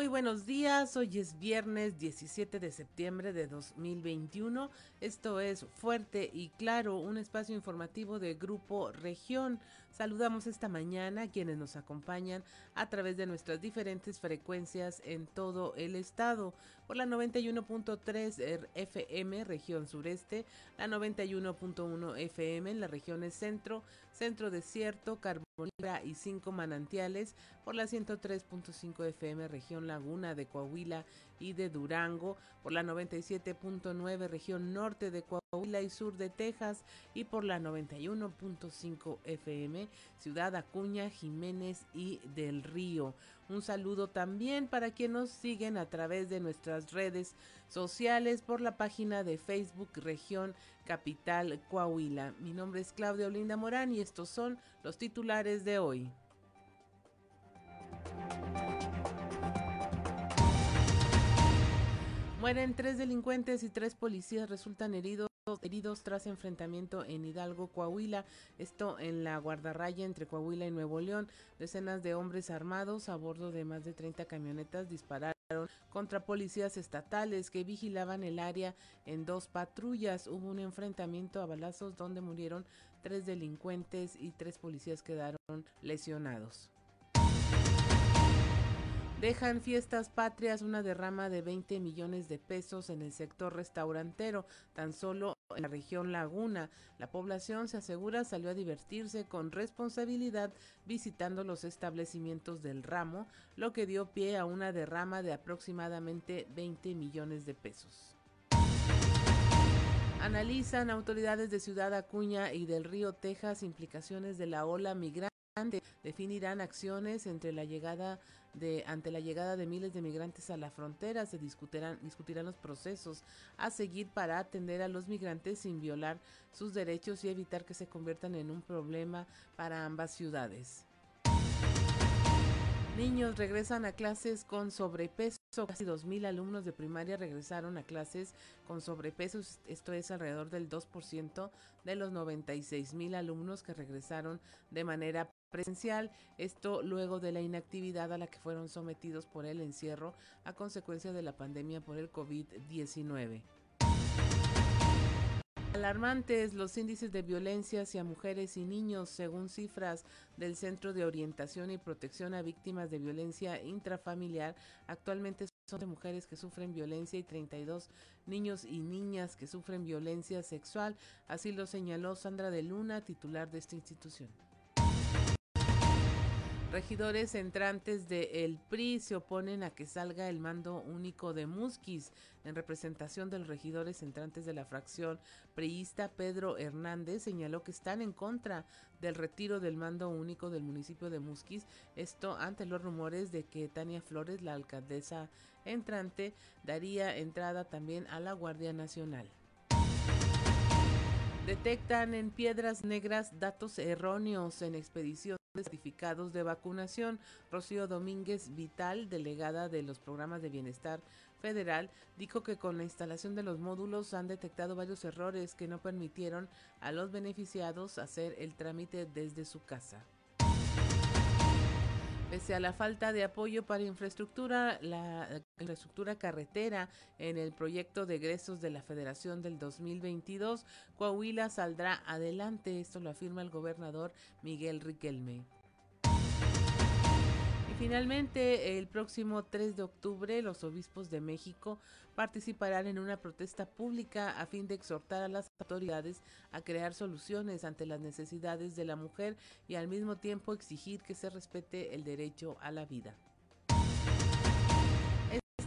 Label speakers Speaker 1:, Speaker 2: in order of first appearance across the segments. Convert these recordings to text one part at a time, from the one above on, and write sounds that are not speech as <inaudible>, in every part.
Speaker 1: Muy buenos días, hoy es viernes 17 de septiembre de 2021. Esto es Fuerte y Claro, un espacio informativo de Grupo Región. Saludamos esta mañana a quienes nos acompañan a través de nuestras diferentes frecuencias en todo el estado. Por la 91.3 FM región sureste, la 91.1 FM en las regiones centro, centro desierto, Carbonífera y cinco manantiales, por la 103.5 FM región Laguna de Coahuila y de Durango, por la 97.9 región norte de Coahuila y sur de Texas. Y por la 91.5 FM Ciudad Acuña, Jiménez y del Río. Un saludo también para quienes nos siguen a través de nuestras redes sociales por la página de Facebook Región Capital Coahuila. Mi nombre es Claudia Olinda Morán y estos son los titulares de hoy. Mueren tres delincuentes y tres policías resultan heridos heridos tras enfrentamiento en Hidalgo, Coahuila, esto en la guardarraya entre Coahuila y Nuevo León. Decenas de hombres armados a bordo de más de 30 camionetas dispararon contra policías estatales que vigilaban el área en dos patrullas. Hubo un enfrentamiento a balazos donde murieron tres delincuentes y tres policías quedaron lesionados. Dejan fiestas patrias una derrama de 20 millones de pesos en el sector restaurantero, tan solo en la región Laguna. La población se asegura salió a divertirse con responsabilidad visitando los establecimientos del ramo, lo que dio pie a una derrama de aproximadamente 20 millones de pesos. Analizan autoridades de Ciudad Acuña y del Río Texas implicaciones de la ola migrante definirán acciones entre la llegada ante la llegada de miles de migrantes a la frontera se discutirán discutirán los procesos a seguir para atender a los migrantes sin violar sus derechos y evitar que se conviertan en un problema para ambas ciudades. Niños regresan a clases con sobrepeso. Casi 2.000 alumnos de primaria regresaron a clases con sobrepeso. Esto es alrededor del 2% de los 96.000 alumnos que regresaron de manera presencial, esto luego de la inactividad a la que fueron sometidos por el encierro a consecuencia de la pandemia por el COVID-19. Alarmantes los índices de violencia hacia mujeres y niños, según cifras del Centro de Orientación y Protección a Víctimas de Violencia Intrafamiliar. Actualmente son de mujeres que sufren violencia y 32 niños y niñas que sufren violencia sexual. Así lo señaló Sandra de Luna, titular de esta institución. Regidores entrantes de El PRI se oponen a que salga el mando único de Musquis. En representación de los regidores entrantes de la fracción priista, Pedro Hernández señaló que están en contra del retiro del mando único del municipio de Musquis. Esto ante los rumores de que Tania Flores, la alcaldesa entrante, daría entrada también a la Guardia Nacional. Detectan en piedras negras datos erróneos en expedición certificados de vacunación. Rocío Domínguez Vital, delegada de los programas de bienestar federal, dijo que con la instalación de los módulos han detectado varios errores que no permitieron a los beneficiados hacer el trámite desde su casa. Pese a la falta de apoyo para infraestructura, la infraestructura carretera en el proyecto de egresos de la Federación del 2022, Coahuila saldrá adelante. Esto lo afirma el gobernador Miguel Riquelme. Finalmente, el próximo 3 de octubre, los obispos de México participarán en una protesta pública a fin de exhortar a las autoridades a crear soluciones ante las necesidades de la mujer y al mismo tiempo exigir que se respete el derecho a la vida.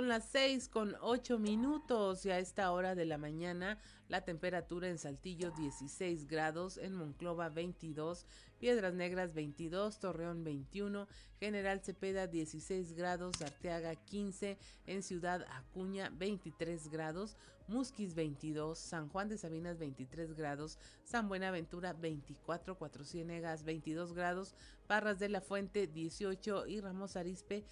Speaker 1: Son las seis con ocho minutos y a esta hora de la mañana la temperatura en Saltillo 16 grados, en Monclova 22, Piedras Negras 22, Torreón 21, General Cepeda 16 grados, Arteaga 15, en Ciudad Acuña 23 grados, Musquis 22, San Juan de Sabinas 23 grados, San Buenaventura 24, Cuatro Ciénegas 22 grados, Parras de la Fuente 18 y Ramos Arispe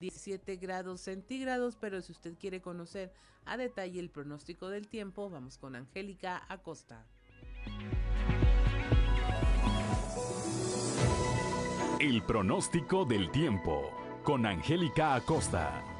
Speaker 1: 17 grados centígrados, pero si usted quiere conocer a detalle el pronóstico del tiempo, vamos con Angélica Acosta.
Speaker 2: El pronóstico del tiempo con Angélica Acosta.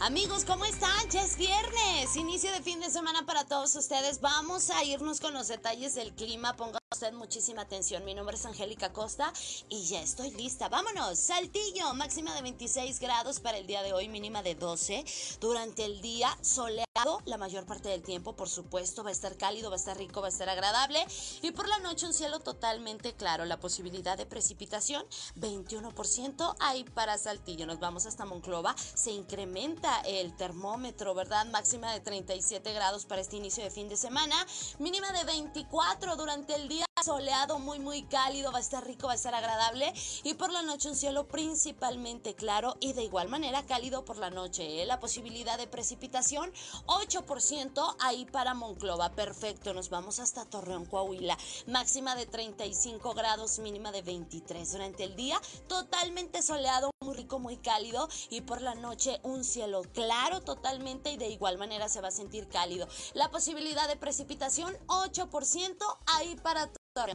Speaker 3: Amigos, ¿cómo están? Ya es viernes, inicio de fin de semana para todos ustedes. Vamos a irnos con los detalles del clima. Ponga usted muchísima atención. Mi nombre es Angélica Costa y ya estoy lista. Vámonos. Saltillo, máxima de 26 grados para el día de hoy, mínima de 12. Durante el día, soleado la mayor parte del tiempo, por supuesto. Va a estar cálido, va a estar rico, va a estar agradable. Y por la noche, un cielo totalmente claro. La posibilidad de precipitación, 21% ahí para Saltillo. Nos vamos hasta Monclova. Se incrementa el termómetro, ¿verdad? Máxima de 37 grados para este inicio de fin de semana, mínima de 24 durante el día, soleado, muy, muy cálido, va a estar rico, va a estar agradable y por la noche un cielo principalmente claro y de igual manera cálido por la noche. ¿eh? La posibilidad de precipitación, 8% ahí para Monclova, perfecto, nos vamos hasta Torreón, Coahuila, máxima de 35 grados, mínima de 23 durante el día, totalmente soleado, muy rico, muy cálido. Y por la noche un cielo claro totalmente y de igual manera se va a sentir cálido. La posibilidad de precipitación 8% ahí para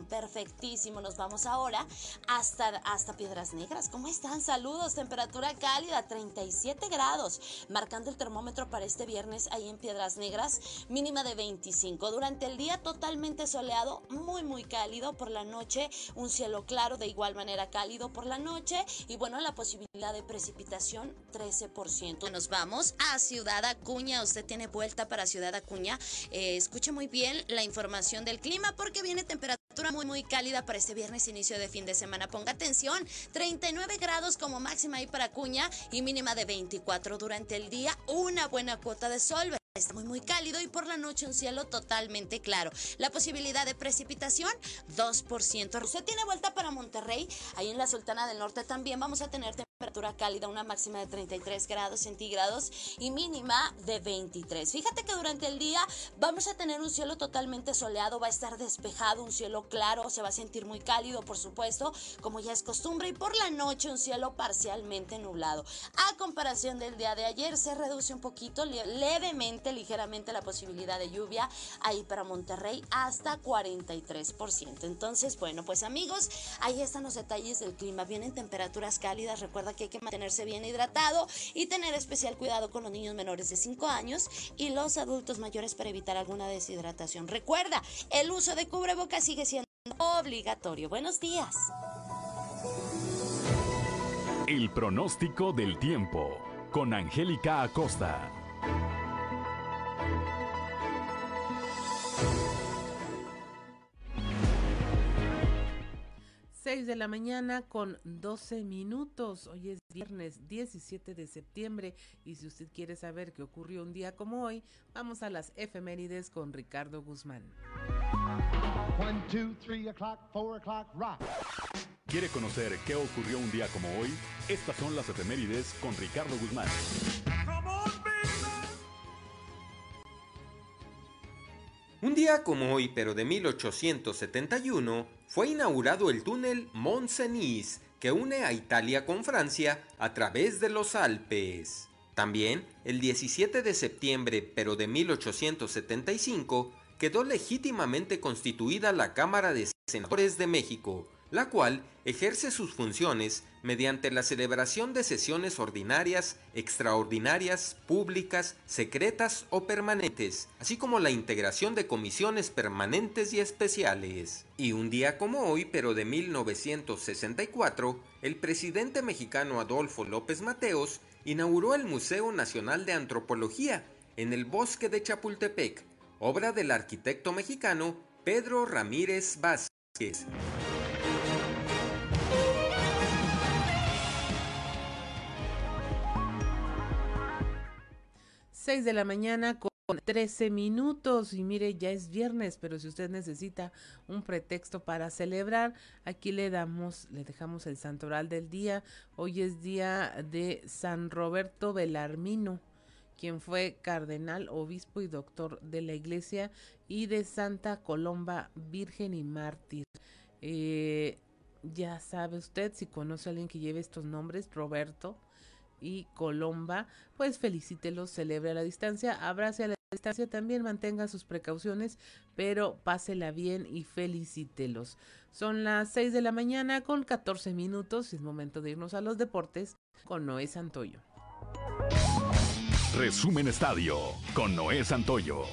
Speaker 3: Perfectísimo, nos vamos ahora hasta, hasta Piedras Negras. ¿Cómo están? Saludos, temperatura cálida, 37 grados, marcando el termómetro para este viernes ahí en Piedras Negras, mínima de 25. Durante el día totalmente soleado, muy muy cálido por la noche, un cielo claro de igual manera cálido por la noche y bueno, la posibilidad de precipitación 13%. Nos vamos a Ciudad Acuña, usted tiene vuelta para Ciudad Acuña, eh, escuche muy bien la información del clima porque viene temperatura muy muy cálida para este viernes inicio de fin de semana. Ponga atención, 39 grados como máxima ahí para Cuña y mínima de 24 durante el día, una buena cuota de sol. Está muy muy cálido y por la noche un cielo totalmente claro. La posibilidad de precipitación 2%. Usted tiene vuelta para Monterrey, ahí en la Sultana del Norte también vamos a tener temperatura cálida, una máxima de 33 grados centígrados y mínima de 23. Fíjate que durante el día vamos a tener un cielo totalmente soleado, va a estar despejado, un cielo claro, se va a sentir muy cálido, por supuesto, como ya es costumbre, y por la noche un cielo parcialmente nublado. A comparación del día de ayer, se reduce un poquito, levemente, ligeramente la posibilidad de lluvia ahí para Monterrey hasta 43%. Entonces, bueno, pues amigos, ahí están los detalles del clima. Vienen temperaturas cálidas, recuerda que hay que mantenerse bien hidratado y tener especial cuidado con los niños menores de 5 años y los adultos mayores para evitar alguna deshidratación. Recuerda, el uso de cubrebocas sigue siendo obligatorio. Buenos días.
Speaker 2: El pronóstico del tiempo con Angélica Acosta.
Speaker 1: 6 de la mañana con 12 minutos. Hoy es viernes 17 de septiembre y si usted quiere saber qué ocurrió un día como hoy, vamos a las efemérides con Ricardo Guzmán.
Speaker 2: ¿Quiere conocer qué ocurrió un día como hoy? Estas son las efemérides con Ricardo Guzmán.
Speaker 4: Un día como hoy, pero de 1871, fue inaugurado el túnel Mont Cenis, que une a Italia con Francia a través de los Alpes. También, el 17 de septiembre, pero de 1875, quedó legítimamente constituida la Cámara de Senadores de México, la cual ejerce sus funciones mediante la celebración de sesiones ordinarias, extraordinarias, públicas, secretas o permanentes, así como la integración de comisiones permanentes y especiales. Y un día como hoy, pero de 1964, el presidente mexicano Adolfo López Mateos inauguró el Museo Nacional de Antropología en el bosque de Chapultepec, obra del arquitecto mexicano Pedro Ramírez Vázquez.
Speaker 1: 6 de la mañana con 13 minutos y mire, ya es viernes, pero si usted necesita un pretexto para celebrar, aquí le damos, le dejamos el santoral del día. Hoy es día de San Roberto Belarmino, quien fue cardenal, obispo y doctor de la iglesia, y de Santa Colomba, virgen y mártir. Eh, ya sabe usted, si conoce a alguien que lleve estos nombres, Roberto, y Colomba, pues felicítelos, celebre a la distancia, abrace a la distancia, también mantenga sus precauciones, pero pásela bien y felicítelos. Son las 6 de la mañana con 14 minutos es momento de irnos a los deportes con Noé Santoyo.
Speaker 2: Resumen Estadio con Noé Santoyo.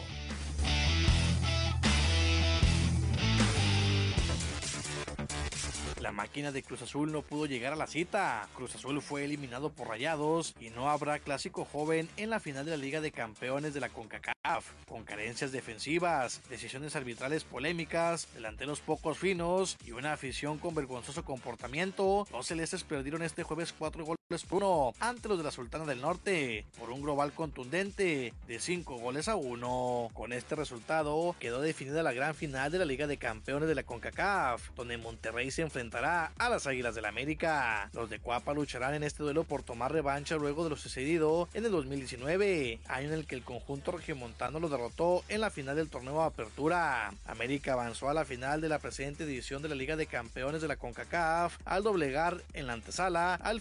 Speaker 5: La máquina de Cruz Azul no pudo llegar a la cita. Cruz Azul fue eliminado por Rayados y no habrá clásico joven en la final de la Liga de Campeones de la CONCACAF. Con carencias defensivas, decisiones arbitrales polémicas, delanteros pocos finos y una afición con vergonzoso comportamiento, los celestes perdieron este jueves cuatro goles por uno ante los de la Sultana del Norte por un global contundente de 5 goles a 1. Con este resultado quedó definida la gran final de la Liga de Campeones de la CONCACAF, donde Monterrey se enfrentará a las Águilas del la América. Los de Cuapa lucharán en este duelo por tomar revancha luego de lo sucedido en el 2019, año en el que el conjunto regiomontano lo derrotó en la final del torneo de Apertura. América avanzó a la final de la presente edición de la Liga de Campeones de la CONCACAF al doblegar en la antesala al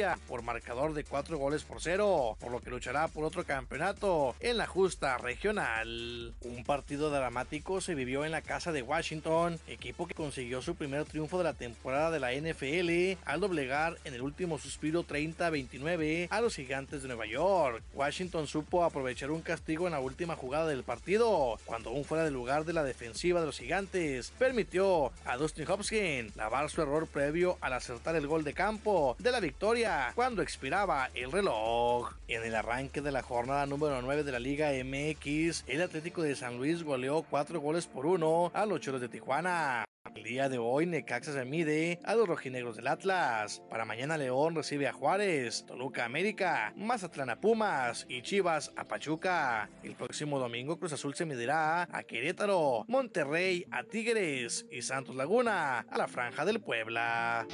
Speaker 5: Por marcador de 4 goles por 0, por lo que luchará por otro campeonato en la justa regional. Un partido dramático se vivió en la casa de Washington, equipo que consiguió su primer triunfo de la temporada de la NFL al doblegar en el último suspiro 30-29 a los gigantes de Nueva York. Washington supo aprovechar un castigo en la última jugada del partido, cuando un fuera de lugar de la defensiva de los gigantes permitió a Dustin Hopkins lavar su error previo al acertar el gol de campo de la victoria cuando expiraba el reloj. En el arranque de la jornada número 9 de la Liga MX, el Atlético de San Luis goleó 4 goles por 1 a los Choros de Tijuana. El día de hoy Necaxa se mide a los rojinegros del Atlas. Para mañana León recibe a Juárez, Toluca América, Mazatlán a Pumas y Chivas a Pachuca. El próximo domingo Cruz Azul se medirá a Querétaro, Monterrey a Tigres y Santos Laguna a la Franja del Puebla.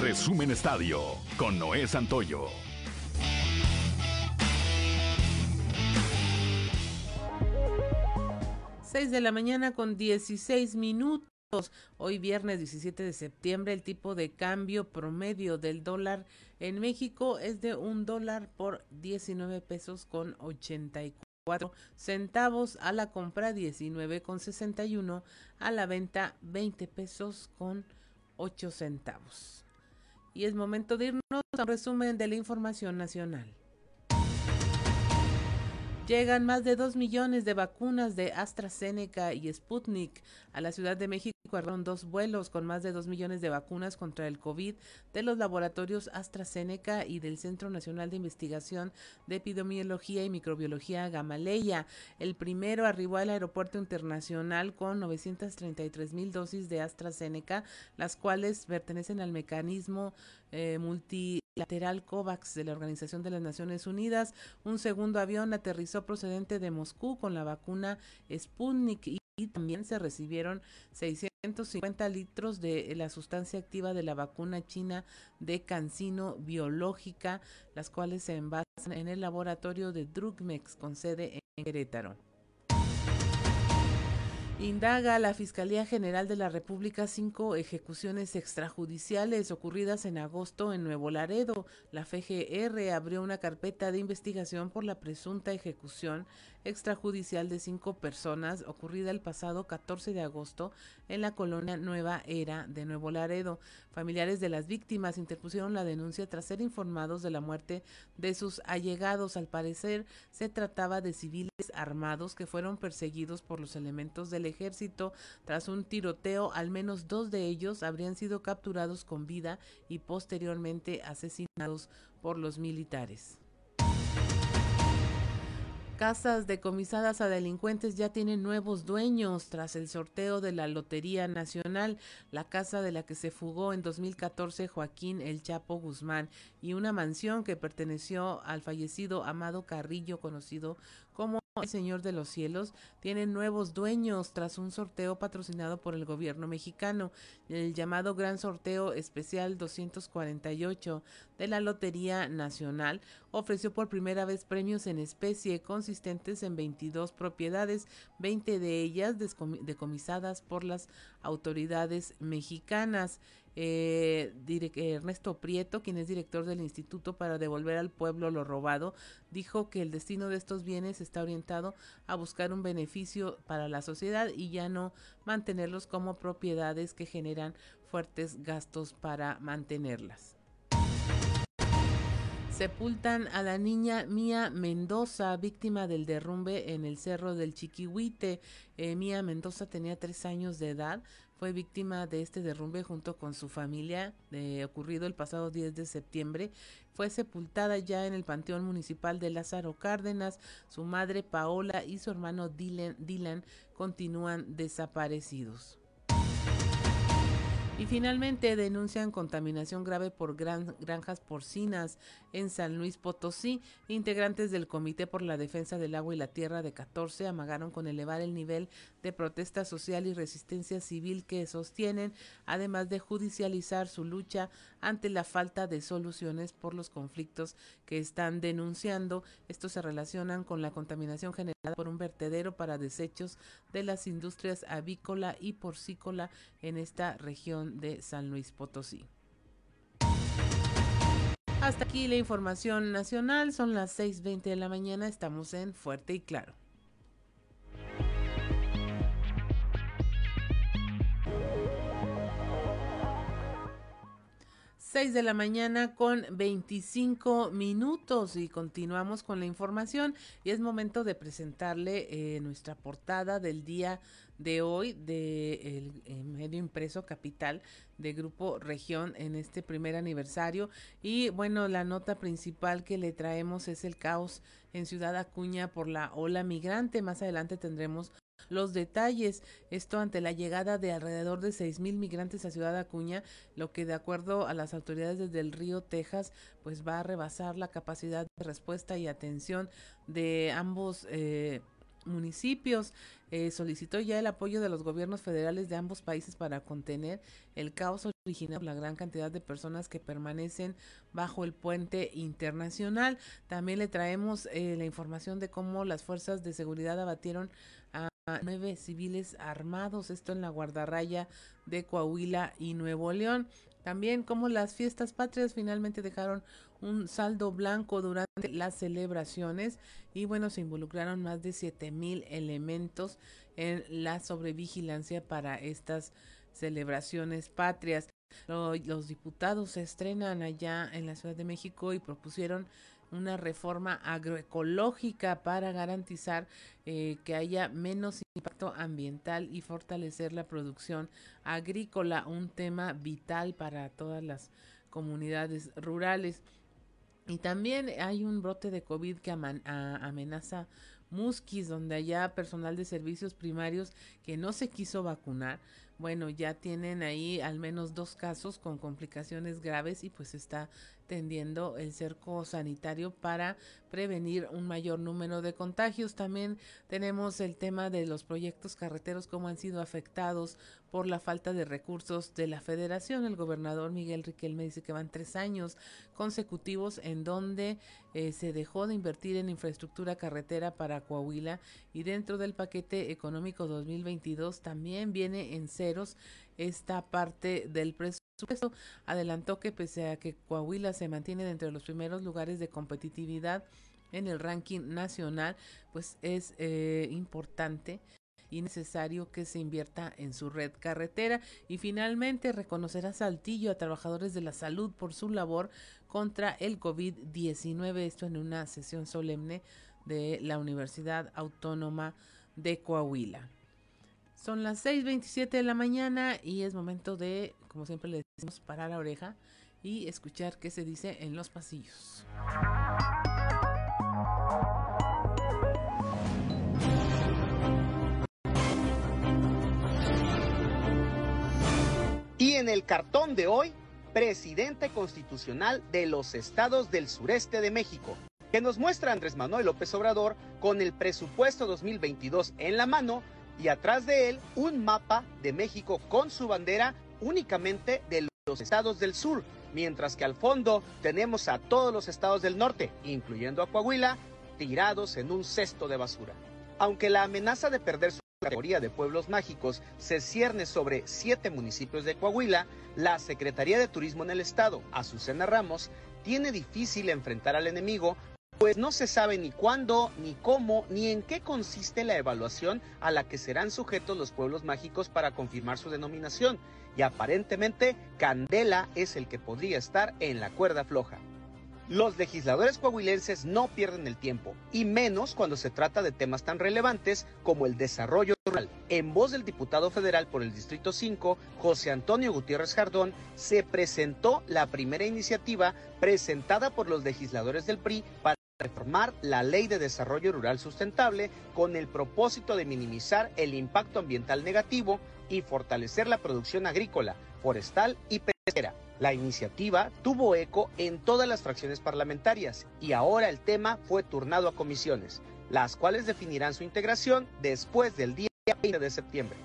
Speaker 2: Resumen Estadio con Noé Santoyo.
Speaker 1: Seis de la mañana con 16 minutos. Hoy viernes 17 de septiembre el tipo de cambio promedio del dólar en México es de un dólar por 19 pesos con 84 centavos a la compra 19 con 61 a la venta 20 pesos con 8 centavos. Y es momento de irnos a un resumen de la información nacional. Llegan más de dos millones de vacunas de AstraZeneca y Sputnik a la Ciudad de México. Fueron dos vuelos con más de dos millones de vacunas contra el COVID de los laboratorios AstraZeneca y del Centro Nacional de Investigación de Epidemiología y Microbiología Gamaleya. El primero arribó al aeropuerto internacional con 933 mil dosis de AstraZeneca, las cuales pertenecen al mecanismo eh, multilateral COVAX de la Organización de las Naciones Unidas. Un segundo avión aterrizó procedente de Moscú con la vacuna Sputnik y y también se recibieron 650 litros de la sustancia activa de la vacuna china de cancino biológica, las cuales se envasan en el laboratorio de Drugmex con sede en Querétaro. Indaga la Fiscalía General de la República cinco ejecuciones extrajudiciales ocurridas en agosto en Nuevo Laredo. La FGR abrió una carpeta de investigación por la presunta ejecución extrajudicial de cinco personas ocurrida el pasado 14 de agosto en la colonia Nueva Era de Nuevo Laredo. Familiares de las víctimas interpusieron la denuncia tras ser informados de la muerte de sus allegados. Al parecer se trataba de civiles armados que fueron perseguidos por los elementos del ejército. Tras un tiroteo, al menos dos de ellos habrían sido capturados con vida y posteriormente asesinados por los militares. Casas decomisadas a delincuentes ya tienen nuevos dueños tras el sorteo de la Lotería Nacional, la casa de la que se fugó en 2014 Joaquín El Chapo Guzmán y una mansión que perteneció al fallecido Amado Carrillo, conocido como el Señor de los Cielos tiene nuevos dueños tras un sorteo patrocinado por el gobierno mexicano, el llamado Gran Sorteo Especial 248 de la Lotería Nacional. Ofreció por primera vez premios en especie consistentes en 22 propiedades, 20 de ellas decomisadas por las autoridades mexicanas eh, Ernesto Prieto, quien es director del Instituto para devolver al pueblo lo robado, dijo que el destino de estos bienes está orientado a buscar un beneficio para la sociedad y ya no mantenerlos como propiedades que generan fuertes gastos para mantenerlas. Sepultan a la niña Mía Mendoza, víctima del derrumbe en el cerro del Chiquihuite. Eh, Mía Mendoza tenía tres años de edad fue víctima de este derrumbe junto con su familia, eh, ocurrido el pasado 10 de septiembre. Fue sepultada ya en el Panteón Municipal de Lázaro Cárdenas. Su madre Paola y su hermano Dylan, Dylan continúan desaparecidos. Y finalmente denuncian contaminación grave por granjas porcinas en San Luis Potosí. Integrantes del Comité por la Defensa del Agua y la Tierra de 14 amagaron con elevar el nivel de protesta social y resistencia civil que sostienen, además de judicializar su lucha ante la falta de soluciones por los conflictos que están denunciando. Estos se relacionan con la contaminación generada por un vertedero para desechos de las industrias avícola y porcícola en esta región de San Luis Potosí. Hasta aquí la información nacional, son las 6.20 de la mañana, estamos en Fuerte y Claro. 6 de la mañana con 25 minutos y continuamos con la información y es momento de presentarle eh, nuestra portada del día de hoy de el, eh, medio impreso Capital de Grupo Región en este primer aniversario y bueno la nota principal que le traemos es el caos en Ciudad Acuña por la ola migrante más adelante tendremos los detalles. Esto ante la llegada de alrededor de seis mil migrantes a Ciudad Acuña, lo que de acuerdo a las autoridades desde el río Texas, pues va a rebasar la capacidad de respuesta y atención de ambos eh, municipios. Eh, solicitó ya el apoyo de los gobiernos federales de ambos países para contener el caos originado por la gran cantidad de personas que permanecen bajo el puente internacional. También le traemos eh, la información de cómo las fuerzas de seguridad abatieron a nueve civiles armados, esto en la guardarraya de Coahuila y Nuevo León. También como las fiestas patrias finalmente dejaron un saldo blanco durante las celebraciones y bueno, se involucraron más de siete mil elementos en la sobrevigilancia para estas celebraciones patrias. Los diputados se estrenan allá en la Ciudad de México y propusieron una reforma agroecológica para garantizar eh, que haya menos impacto ambiental y fortalecer la producción agrícola, un tema vital para todas las comunidades rurales. Y también hay un brote de COVID que amenaza Musquis, donde haya personal de servicios primarios que no se quiso vacunar. Bueno, ya tienen ahí al menos dos casos con complicaciones graves y pues está tendiendo el cerco sanitario para prevenir un mayor número de contagios. También tenemos el tema de los proyectos carreteros, cómo han sido afectados por la falta de recursos de la federación. El gobernador Miguel Riquelme dice que van tres años consecutivos en donde eh, se dejó de invertir en infraestructura carretera para Coahuila y dentro del paquete económico 2022 también viene en ceros esta parte del presupuesto. Adelantó que pese a que Coahuila se mantiene dentro de los primeros lugares de competitividad en el ranking nacional, pues es eh, importante y necesario que se invierta en su red carretera y finalmente reconocerá Saltillo a trabajadores de la salud por su labor contra el COVID-19, esto en una sesión solemne de la Universidad Autónoma de Coahuila. Son las 6.27 de la mañana y es momento de, como siempre le decimos, parar la oreja y escuchar qué se dice en los pasillos.
Speaker 6: Y en el cartón de hoy, presidente constitucional de los estados del sureste de México, que nos muestra Andrés Manuel López Obrador con el presupuesto 2022 en la mano y atrás de él un mapa de México con su bandera únicamente de los estados del sur, mientras que al fondo tenemos a todos los estados del norte, incluyendo a Coahuila, tirados en un cesto de basura. Aunque la amenaza de perder su categoría de pueblos mágicos se cierne sobre siete municipios de Coahuila, la Secretaría de Turismo en el estado, Azucena Ramos, tiene difícil enfrentar al enemigo pues no se sabe ni cuándo, ni cómo, ni en qué consiste la evaluación a la que serán sujetos los pueblos mágicos para confirmar su denominación, y aparentemente Candela es el que podría estar en la cuerda floja. Los legisladores coahuilenses no pierden el tiempo, y menos cuando se trata de temas tan relevantes como el desarrollo rural. En voz del diputado federal por el Distrito 5, José Antonio Gutiérrez Jardón, se presentó la primera iniciativa presentada por los legisladores del PRI para reformar la Ley de Desarrollo Rural Sustentable con el propósito de minimizar el impacto ambiental negativo y fortalecer la producción agrícola, forestal y pesquera. La iniciativa tuvo eco en todas las fracciones parlamentarias y ahora el tema fue turnado a comisiones, las cuales definirán su integración después del día 20 de septiembre.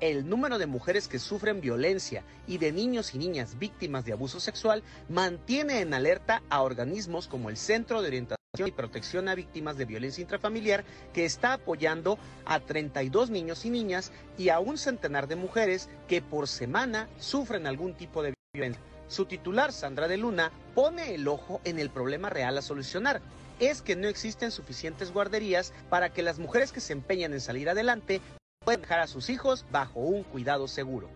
Speaker 6: El número de mujeres que sufren violencia y de niños y niñas víctimas de abuso sexual mantiene en alerta a organismos como el Centro de Orientación y Protección a Víctimas de Violencia Intrafamiliar, que está apoyando a 32 niños y niñas y a un centenar de mujeres que por semana sufren algún tipo de violencia. Su titular, Sandra de Luna, pone el ojo en el problema real a solucionar. Es que no existen suficientes guarderías para que las mujeres que se empeñan en salir adelante puedan dejar a sus hijos bajo un cuidado seguro.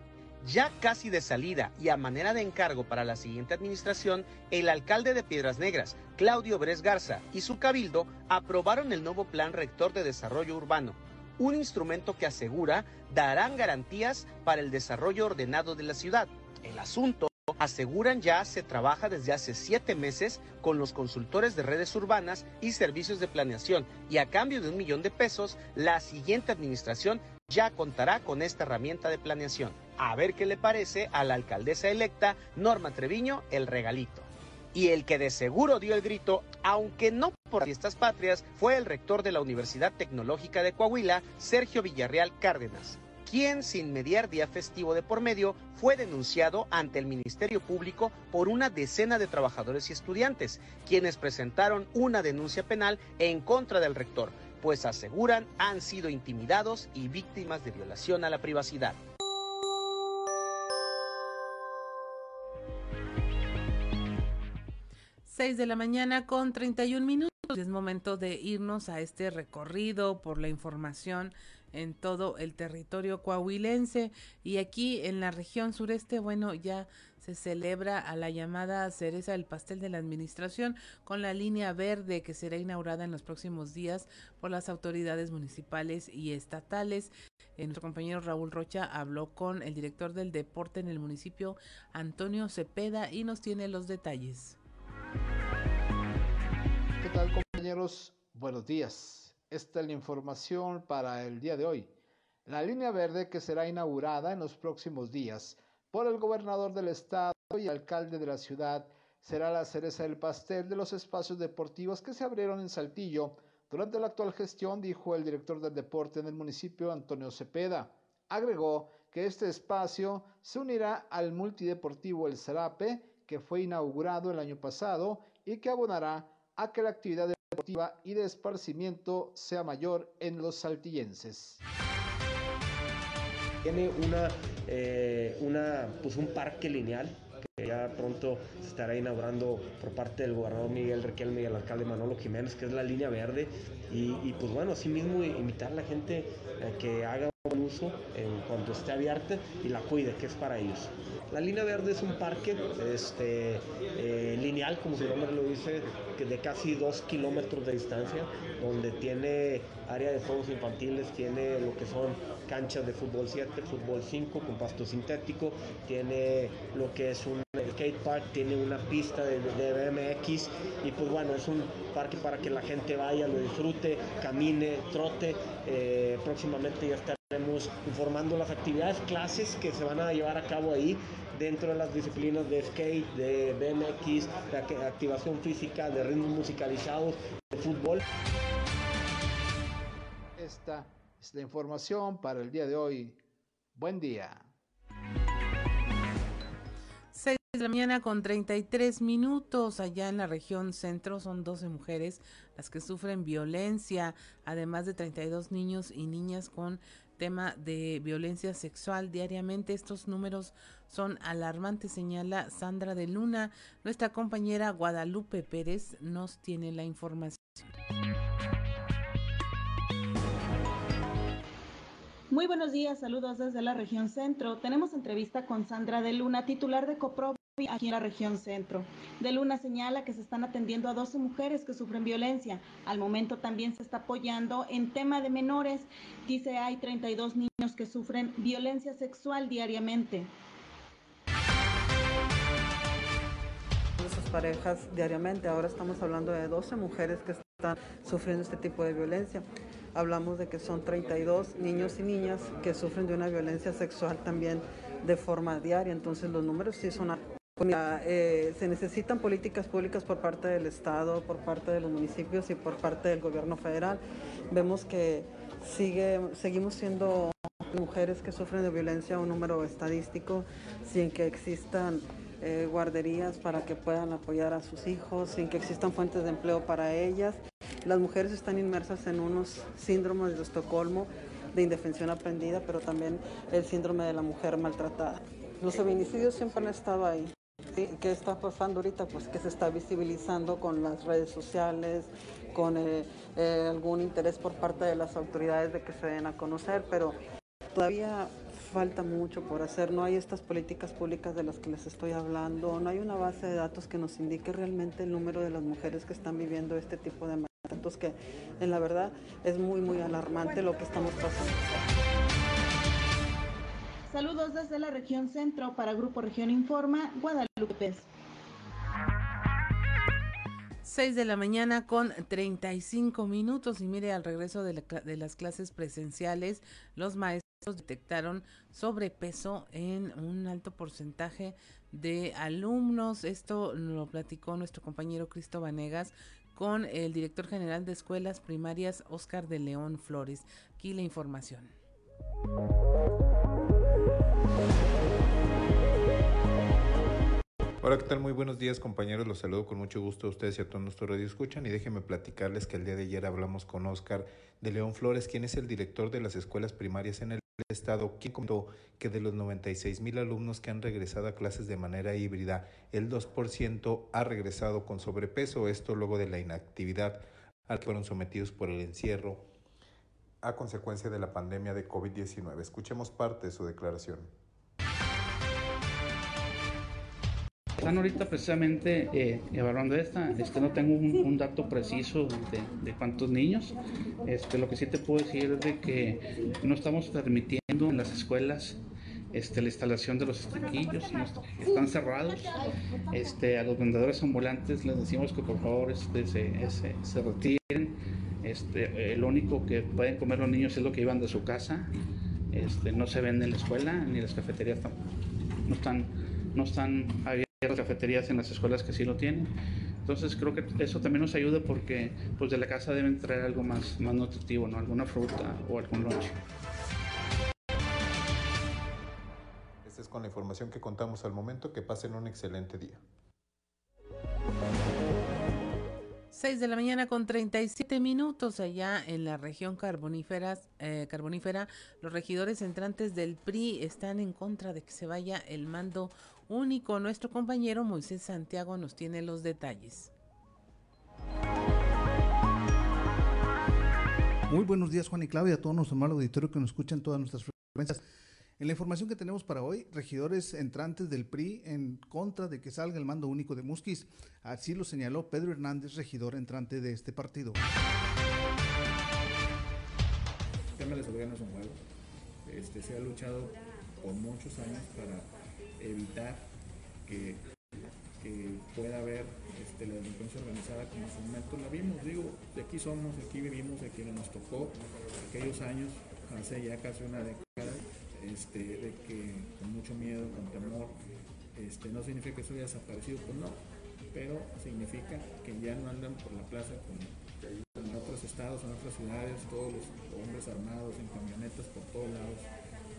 Speaker 6: Ya casi de salida y a manera de encargo para la siguiente administración, el alcalde de Piedras Negras, Claudio Bres Garza, y su cabildo aprobaron el nuevo Plan Rector de Desarrollo Urbano, un instrumento que asegura darán garantías para el desarrollo ordenado de la ciudad. El asunto aseguran ya se trabaja desde hace siete meses con los consultores de redes urbanas y servicios de planeación y a cambio de un millón de pesos, la siguiente administración ya contará con esta herramienta de planeación. A ver qué le parece a la alcaldesa electa Norma Treviño el regalito. Y el que de seguro dio el grito, aunque no por fiestas patrias, fue el rector de la Universidad Tecnológica de Coahuila, Sergio Villarreal Cárdenas quien, sin mediar día festivo de por medio, fue denunciado ante el Ministerio Público por una decena de trabajadores y estudiantes, quienes presentaron una denuncia penal en contra del rector, pues aseguran han sido intimidados y víctimas de violación a la privacidad.
Speaker 1: Seis de la mañana con 31 minutos. Es momento de irnos a este recorrido por la información en todo el territorio coahuilense y aquí en la región sureste, bueno, ya se celebra a la llamada cereza del pastel de la administración con la línea verde que será inaugurada en los próximos días por las autoridades municipales y estatales. Nuestro compañero Raúl Rocha habló con el director del deporte en el municipio, Antonio Cepeda, y nos tiene los detalles.
Speaker 7: ¿Qué tal compañeros? Buenos días. Esta es la información para el día de hoy. La línea verde que será inaugurada en los próximos días por el gobernador del estado y alcalde de la ciudad será la cereza del pastel de los espacios deportivos que se abrieron en Saltillo durante la actual gestión, dijo el director del deporte en el municipio, Antonio Cepeda. Agregó que este espacio se unirá al multideportivo El Zarape, que fue inaugurado el año pasado y que abonará a que la actividad deportiva y de esparcimiento sea mayor en los saltillenses.
Speaker 8: Tiene una, eh, una, pues un parque lineal que ya pronto se estará inaugurando por parte del gobernador Miguel Requelme y el alcalde Manolo Jiménez, que es la línea verde. Y, y pues bueno, así mismo invitar a la gente a que haga un uso en cuanto esté abierta y la cuide, que es para ellos. La línea verde es un parque este, eh, lineal, como su nombre lo dice, de casi dos kilómetros de distancia, donde tiene área de juegos infantiles, tiene lo que son canchas de fútbol 7, fútbol 5 con pasto sintético, tiene lo que es un skate park, tiene una pista de, BMX y pues bueno, es un parque para que la gente vaya, lo disfrute, camine, trote, eh, próximamente ya está Estaremos informando las actividades, clases que se van a llevar a cabo ahí dentro de las disciplinas de skate, de BMX, de activación física, de ritmos musicalizados, de fútbol.
Speaker 7: Esta es la información para el día de hoy. Buen día.
Speaker 1: 6 de la mañana con 33 minutos allá en la región centro son 12 mujeres las que sufren violencia, además de 32 niños y niñas con tema de violencia sexual diariamente. Estos números son alarmantes, señala Sandra de Luna. Nuestra compañera Guadalupe Pérez nos tiene la información.
Speaker 9: Muy buenos días, saludos desde la región centro. Tenemos entrevista con Sandra de Luna, titular de Coprobi aquí en la región centro. De Luna señala que se están atendiendo a 12 mujeres que sufren violencia. Al momento también se está apoyando en tema de menores. Dice hay 32 niños que sufren violencia sexual diariamente.
Speaker 10: Esas parejas diariamente, ahora estamos hablando de 12 mujeres que están sufriendo este tipo de violencia hablamos de que son 32 niños y niñas que sufren de una violencia sexual también de forma diaria. Entonces los números sí son... Eh, se necesitan políticas públicas por parte del Estado, por parte de los municipios y por parte del gobierno federal. Vemos que sigue, seguimos siendo mujeres que sufren de violencia un número estadístico sin que existan eh, guarderías para que puedan apoyar a sus hijos, sin que existan fuentes de empleo para ellas las mujeres están inmersas en unos síndromes de Estocolmo, de indefensión aprendida, pero también el síndrome de la mujer maltratada. Los feminicidios siempre han estado ahí. ¿Qué está pasando ahorita? Pues que se está visibilizando con las redes sociales, con eh, eh, algún interés por parte de las autoridades de que se den a conocer, pero todavía falta mucho por hacer. No hay estas políticas públicas de las que les estoy hablando, no hay una base de datos que nos indique realmente el número de las mujeres que están viviendo este tipo de entonces que en la verdad es muy, muy alarmante lo que estamos pasando.
Speaker 9: Saludos desde la región centro para Grupo Región Informa, Guadalupe.
Speaker 1: 6 de la mañana con 35 minutos y mire al regreso de, de, las clases presenciales los maestros detectaron sobrepeso en un alto porcentaje de alumnos. Esto lo platicó nuestro compañero Cristo Vanegas con el director general de escuelas primarias, Oscar de León Flores. Aquí la información.
Speaker 11: Hola, ¿qué tal? Muy buenos días compañeros, los saludo con mucho gusto a ustedes y a todos nuestros radio escuchan y déjenme platicarles que el día de ayer hablamos con Oscar de León Flores, quien es el director de las escuelas primarias en el Estado, quien comentó que de los 96 mil alumnos que han regresado a clases de manera híbrida, el 2% ha regresado con sobrepeso, esto luego de la inactividad al que fueron sometidos por el encierro a consecuencia de la pandemia de COVID-19. Escuchemos parte de su declaración.
Speaker 12: Están ahorita precisamente eh, evaluando esta, este, no tengo un, dato preciso de, cuántos niños, este, lo que sí te puedo decir es de que no estamos permitiendo en las escuelas este, la instalación de los estriquillos, están cerrados. Este, a los vendedores ambulantes les decimos que por favor este, se, se, retiren. Este, lo único que pueden comer los niños es lo que iban de su casa. Este, no se vende en la escuela ni las cafeterías no están, no están abiertas cafeterías en las escuelas que sí lo tienen. Entonces creo que eso también nos ayuda porque pues de la casa deben traer algo más, más nutritivo, ¿no? Alguna fruta o algún lonche.
Speaker 11: Esta es con la información que contamos al momento. Que pasen un excelente día.
Speaker 1: 6 de la mañana con 37 minutos allá en la región carboníferas, eh, carbonífera. Los regidores entrantes del PRI están en contra de que se vaya el mando único. Nuestro compañero Moisés Santiago nos tiene los detalles.
Speaker 13: Muy buenos días Juan y Claudia, a todos nuestro mal auditorio que nos escuchan todas nuestras frecuencias. En la información que tenemos para hoy, regidores entrantes del PRI en contra de que salga el mando único de Musquis. Así lo señaló Pedro Hernández, regidor entrante de este partido.
Speaker 14: El tema de seguridad no es un juego. Este, se ha luchado por muchos años para evitar que, pueda haber este, la delincuencia organizada como en su momento la vimos. Digo, de aquí somos, de aquí vivimos, de quienes nos tocó aquellos años hace ya casi una década, este, de que con mucho miedo, con temor, este, no significa que eso haya desaparecido, pues no, pero significa que ya no andan por la plaza como en otros estados, en otras ciudades, todos los hombres armados en camionetas por todos lados,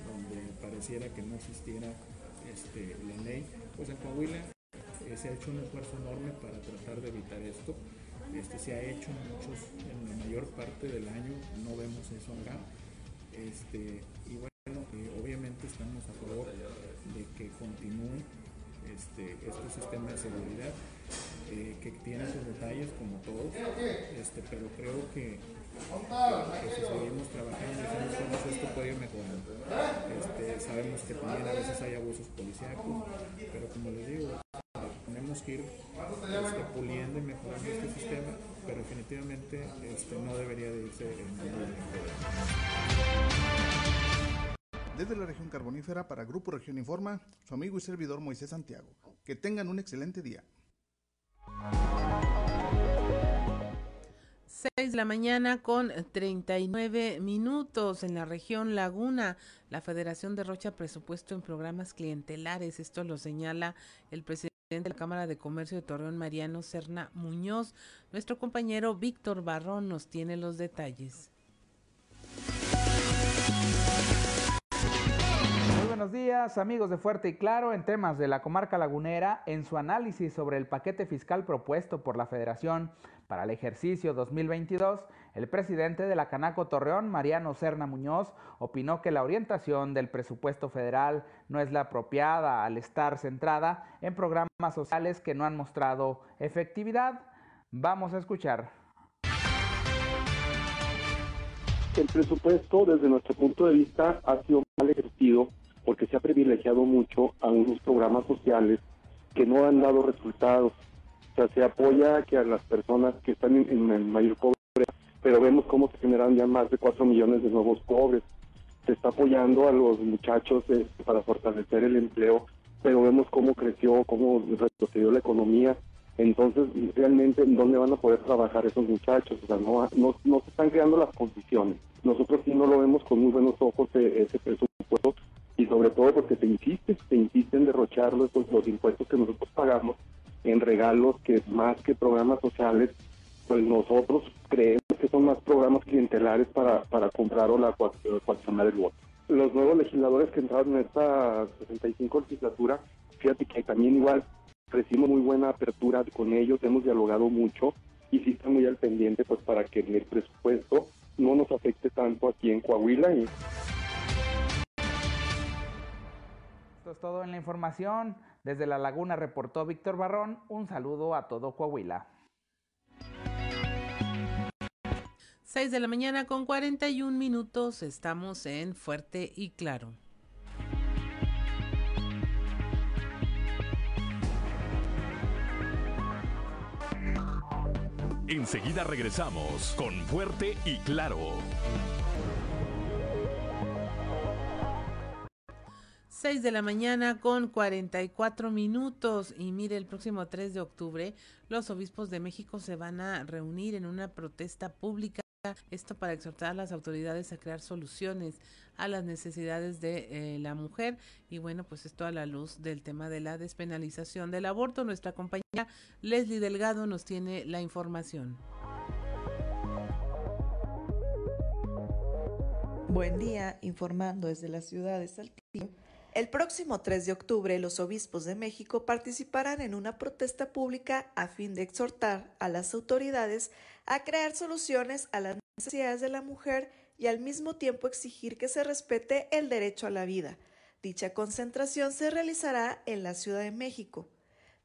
Speaker 14: donde pareciera que no existiera este, la ley. Pues en Coahuila eh, se ha hecho un esfuerzo enorme para tratar de evitar esto. Este, se ha hecho muchos, en la mayor parte del año no vemos eso acá. Este, y bueno, eh, obviamente estamos a favor de que continúe este, este sistema de seguridad eh, que tiene sus detalles como todos, este, pero creo que, si seguimos trabajando y hacemos esto puede ir mejorando. Este, sabemos que también a veces hay abusos policíacos, pero como les digo, tenemos que ir este, puliendo y mejorando este sistema, pero definitivamente este, no debería de irse en
Speaker 13: Desde la región carbonífera para Grupo Región Informa, su amigo y servidor Moisés Santiago. Que tengan un excelente día.
Speaker 1: 6 de la mañana con 39 minutos en la región Laguna. La Federación derrocha presupuesto en programas clientelares. Esto lo señala el presidente de la Cámara de Comercio de Torreón, Mariano Serna Muñoz. Nuestro compañero Víctor Barrón nos tiene los detalles.
Speaker 15: Buenos días, amigos de Fuerte y Claro, en temas de la comarca lagunera, en su análisis sobre el paquete fiscal propuesto por la Federación para el ejercicio 2022, el presidente de la Canaco Torreón, Mariano Serna Muñoz, opinó que la orientación del presupuesto federal no es la apropiada al estar centrada en programas sociales que no han mostrado efectividad. Vamos a escuchar.
Speaker 16: El presupuesto, desde nuestro punto de vista, ha sido mal ejercido porque se ha privilegiado mucho a unos programas sociales que no han dado resultados. O sea, se apoya que a las personas que están en, el mayor pobreza, pero vemos cómo se generan ya más de 4 millones de nuevos pobres. Se está apoyando a los muchachos este, para fortalecer el empleo, pero vemos cómo creció, cómo retrocedió la economía. Entonces, realmente, ¿dónde van a poder trabajar esos muchachos? O sea, no, no, no se están creando las condiciones. Nosotros sí no lo vemos con muy buenos ojos eh, ese presupuesto y sobre todo porque te insiste, te insiste en derrochar los, impuestos que nosotros pagamos en regalos que más que programas sociales, pues nosotros creemos que son más programas clientelares para, para comprar o la coaccionar el voto. Los nuevos legisladores que entraron en esta 65 legislatura, fíjate que también igual recibimos muy buena apertura con ellos, hemos dialogado mucho y sí están muy al pendiente pues para que el presupuesto no nos afecte tanto aquí en Coahuila y
Speaker 15: Esto es todo en la información. Desde La Laguna reportó Víctor Barrón. Un saludo a todo Coahuila.
Speaker 1: 6 de la mañana con 41 minutos. Estamos en Fuerte y Claro.
Speaker 2: Enseguida regresamos con Fuerte y Claro.
Speaker 1: 6 de la mañana con 44 minutos. Y mire, el próximo 3 de octubre los obispos de México se van a reunir en una protesta pública. Esto para exhortar a las autoridades a crear soluciones a las necesidades de eh, la mujer. Y bueno, pues esto a la luz del tema de la despenalización del aborto. Nuestra compañera Leslie Delgado nos tiene la información.
Speaker 17: Buen día, informando desde la ciudad de Saltillo. El próximo 3 de octubre, los obispos de México participarán en una protesta pública a fin de exhortar a las autoridades a crear soluciones a las necesidades de la mujer y al mismo tiempo exigir que se respete el derecho a la vida. Dicha concentración se realizará en la Ciudad de México.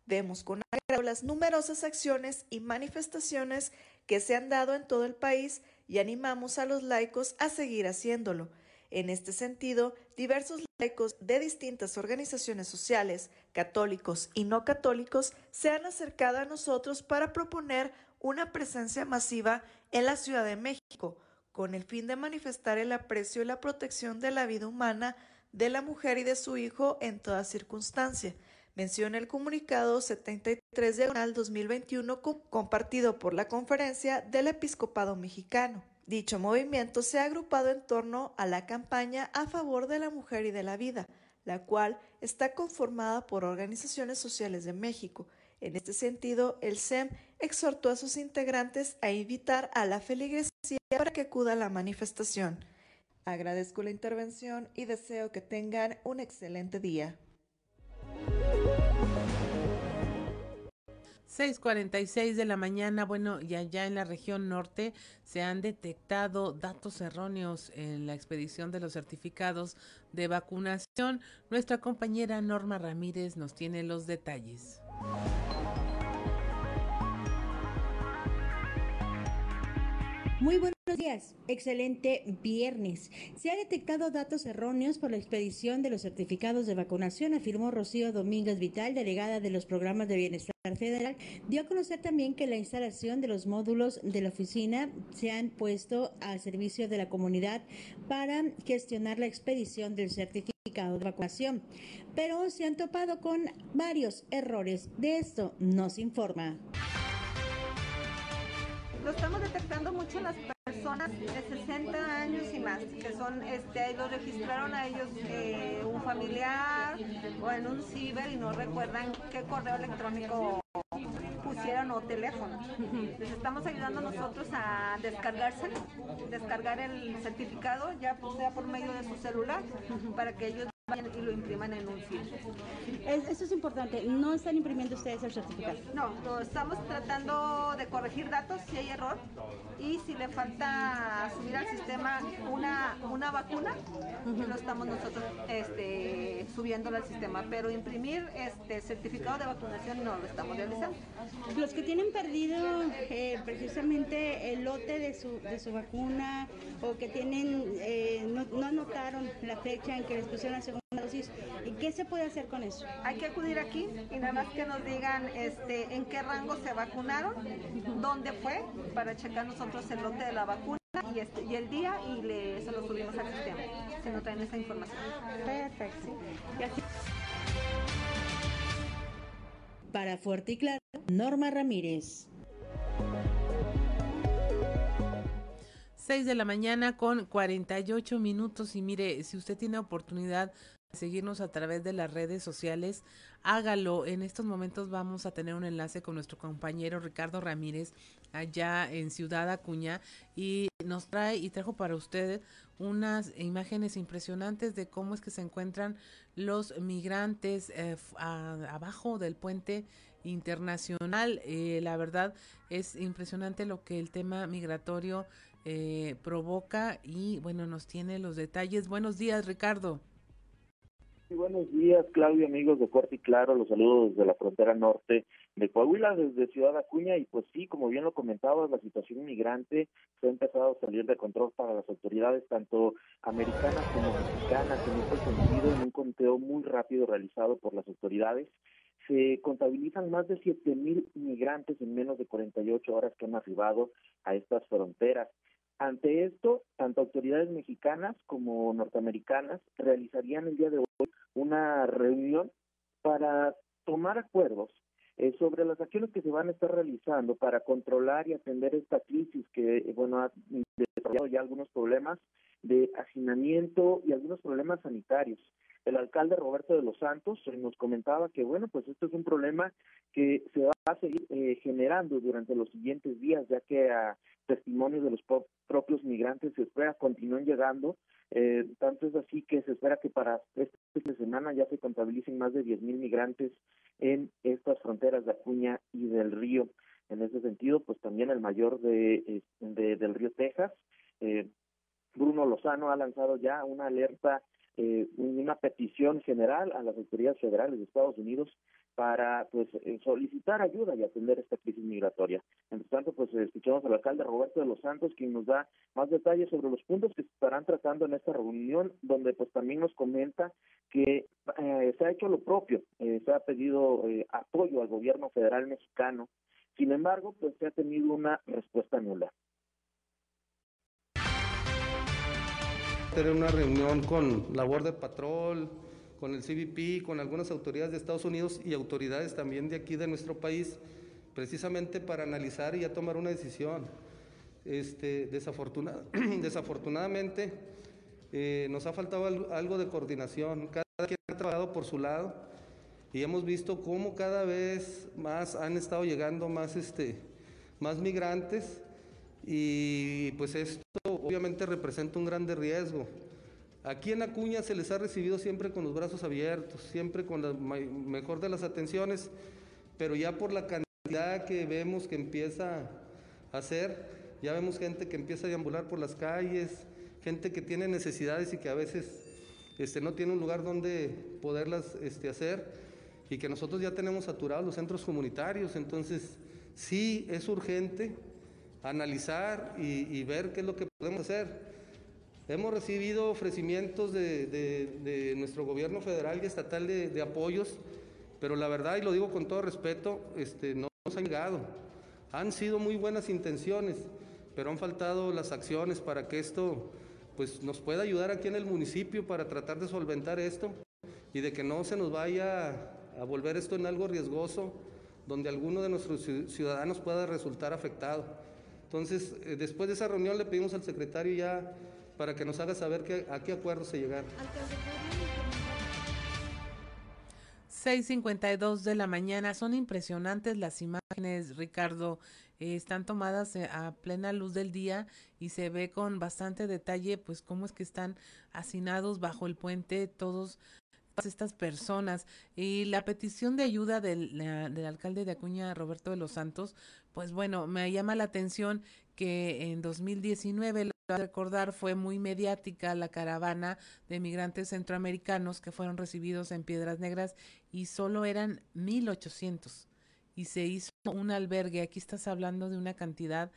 Speaker 17: Vemos con agrado las numerosas acciones y manifestaciones que se han dado en todo el país y animamos a los laicos a seguir haciéndolo. En este sentido, diversos laicos de distintas organizaciones sociales, católicos y no católicos, se han acercado a nosotros para proponer una presencia masiva en la Ciudad de México, con el fin de manifestar el aprecio y la protección de la vida humana de la mujer y de su hijo en toda circunstancia. Menciona el comunicado 73 diagonal 2021 compartido por la Conferencia del Episcopado Mexicano. Dicho movimiento se ha agrupado en torno a la campaña a favor de la mujer y de la vida, la cual está conformada por organizaciones sociales de México. En este sentido, el SEM exhortó a sus integrantes a invitar a la feligresía para que acuda a la manifestación. Agradezco la intervención y deseo que tengan un excelente día.
Speaker 1: 6:46 de la mañana, bueno, y allá en la región norte se han detectado datos erróneos en la expedición de los certificados de vacunación. Nuestra compañera Norma Ramírez nos tiene los detalles.
Speaker 18: Muy buenos días, excelente viernes. Se ha detectado datos erróneos por la expedición de los certificados de vacunación, afirmó Rocío Domínguez Vital, delegada de los programas de bienestar federal. Dio a conocer también que la instalación de los módulos de la oficina se han puesto al servicio de la comunidad para gestionar la expedición del certificado de vacunación, pero se han topado con varios errores. De esto nos informa
Speaker 19: lo estamos detectando mucho en las personas de 60 años y más, que son, este, los registraron a ellos eh, un familiar o en un ciber y no recuerdan qué correo electrónico pusieron o teléfono. Les estamos ayudando nosotros a descargarse, descargar el certificado ya sea por medio de su celular para que ellos y lo impriman en un sitio.
Speaker 18: Eso es importante, no están imprimiendo ustedes el certificado.
Speaker 19: No, lo estamos tratando de corregir datos si hay error y si le falta subir al sistema una, una vacuna, lo estamos nosotros este, subiéndolo al sistema, pero imprimir este certificado de vacunación no lo estamos realizando.
Speaker 18: Los que tienen perdido eh, precisamente el lote de su, de su vacuna o que tienen eh, no, no anotaron la fecha en que les pusieron la segunda dosis. ¿Y qué se puede hacer con eso?
Speaker 19: Hay que acudir aquí y nada más que nos digan este, en qué rango se vacunaron, dónde fue, para checar nosotros el lote de la vacuna y, este, y el día y le, se lo subimos al sistema. Se nos traen esa información.
Speaker 18: Perfecto. Para Fuerte y Claro, Norma Ramírez.
Speaker 1: 6 de la mañana con 48 minutos y mire, si usted tiene oportunidad de seguirnos a través de las redes sociales, hágalo. En estos momentos vamos a tener un enlace con nuestro compañero Ricardo Ramírez allá en Ciudad Acuña y nos trae y trajo para usted unas imágenes impresionantes de cómo es que se encuentran los migrantes eh, abajo del puente internacional. Eh, la verdad es impresionante lo que el tema migratorio eh, provoca y bueno, nos tiene los detalles. Buenos días, Ricardo.
Speaker 20: buenos días, Claudio, amigos de Fuerte y Claro. Los saludos desde la frontera norte de Coahuila, desde Ciudad Acuña. Y pues sí, como bien lo comentabas, la situación migrante se ha empezado a salir de control para las autoridades, tanto americanas como mexicanas, en este sentido, en un conteo muy rápido realizado por las autoridades se contabilizan más de mil migrantes en menos de 48 horas que han arribado a estas fronteras. Ante esto, tanto autoridades mexicanas como norteamericanas realizarían el día de hoy una reunión para tomar acuerdos eh, sobre las acciones que se van a estar realizando para controlar y atender esta crisis que, bueno, ha desarrollado ya algunos problemas de hacinamiento y algunos problemas sanitarios. El alcalde Roberto de los Santos eh, nos comentaba que, bueno, pues esto es un problema que se va a seguir eh, generando durante los siguientes días, ya que a testimonios de los propios migrantes se espera continúen llegando. Eh, tanto es así que se espera que para esta semana ya se contabilicen más de 10.000 mil migrantes en estas fronteras de Acuña y del Río. En ese sentido, pues también el mayor de, de del Río Texas, eh, Bruno Lozano, ha lanzado ya una alerta eh, una petición general a las autoridades federales de Estados Unidos para pues eh, solicitar ayuda y atender esta crisis migratoria. Entre tanto, pues escuchamos al alcalde Roberto de los Santos, quien nos da más detalles sobre los puntos que se estarán tratando en esta reunión, donde pues también nos comenta que eh, se ha hecho lo propio, se ha pedido apoyo al gobierno federal mexicano, sin embargo, pues se ha tenido una respuesta nula.
Speaker 21: Tener una reunión con la Border Patrol, con el CBP, con algunas autoridades de Estados Unidos y autoridades también de aquí de nuestro país, precisamente para analizar y ya tomar una decisión. este, <clears throat> desafortunadamente eh, nos ha faltado algo de coordinación. Cada quien ha trabajado por su lado y hemos visto cómo cada vez más han estado llegando más, este, más migrantes y pues esto obviamente representa un grande riesgo. Aquí en Acuña se les ha recibido siempre con los brazos abiertos, siempre con la mejor de las atenciones, pero ya por la cantidad que vemos que empieza a hacer, ya vemos gente que empieza a deambular por las calles, gente que tiene necesidades y que a veces este, no tiene un lugar donde poderlas este, hacer y que nosotros ya tenemos saturados los centros comunitarios. Entonces, sí es urgente analizar y ver qué es lo que podemos hacer. Hemos recibido ofrecimientos de, nuestro gobierno federal y estatal de, apoyos, pero la verdad, y lo digo con todo respeto, este, no nos han llegado. Han sido muy buenas intenciones, pero han faltado las acciones para que esto pues, nos pueda ayudar aquí en el municipio para tratar de solventar esto y de que no se nos vaya a volver esto en algo riesgoso donde alguno de nuestros ciudadanos pueda resultar afectado. Entonces, eh, después de esa reunión le pedimos al secretario ya para que nos haga saber a qué acuerdo se llegaron.
Speaker 1: 6.52 de la mañana. Son impresionantes las imágenes, Ricardo. Eh, están tomadas eh, a plena luz del día y se ve con bastante detalle, pues, cómo es que están hacinados bajo el puente todos estas personas y la petición de ayuda del, del, alcalde de Acuña, Roberto de los Santos, pues bueno, me llama la atención que en 2019 a recordar fue muy mediática la caravana de migrantes centroamericanos que fueron recibidos en Piedras Negras y solo eran 1800 y se hizo un albergue. Aquí estás hablando de una cantidad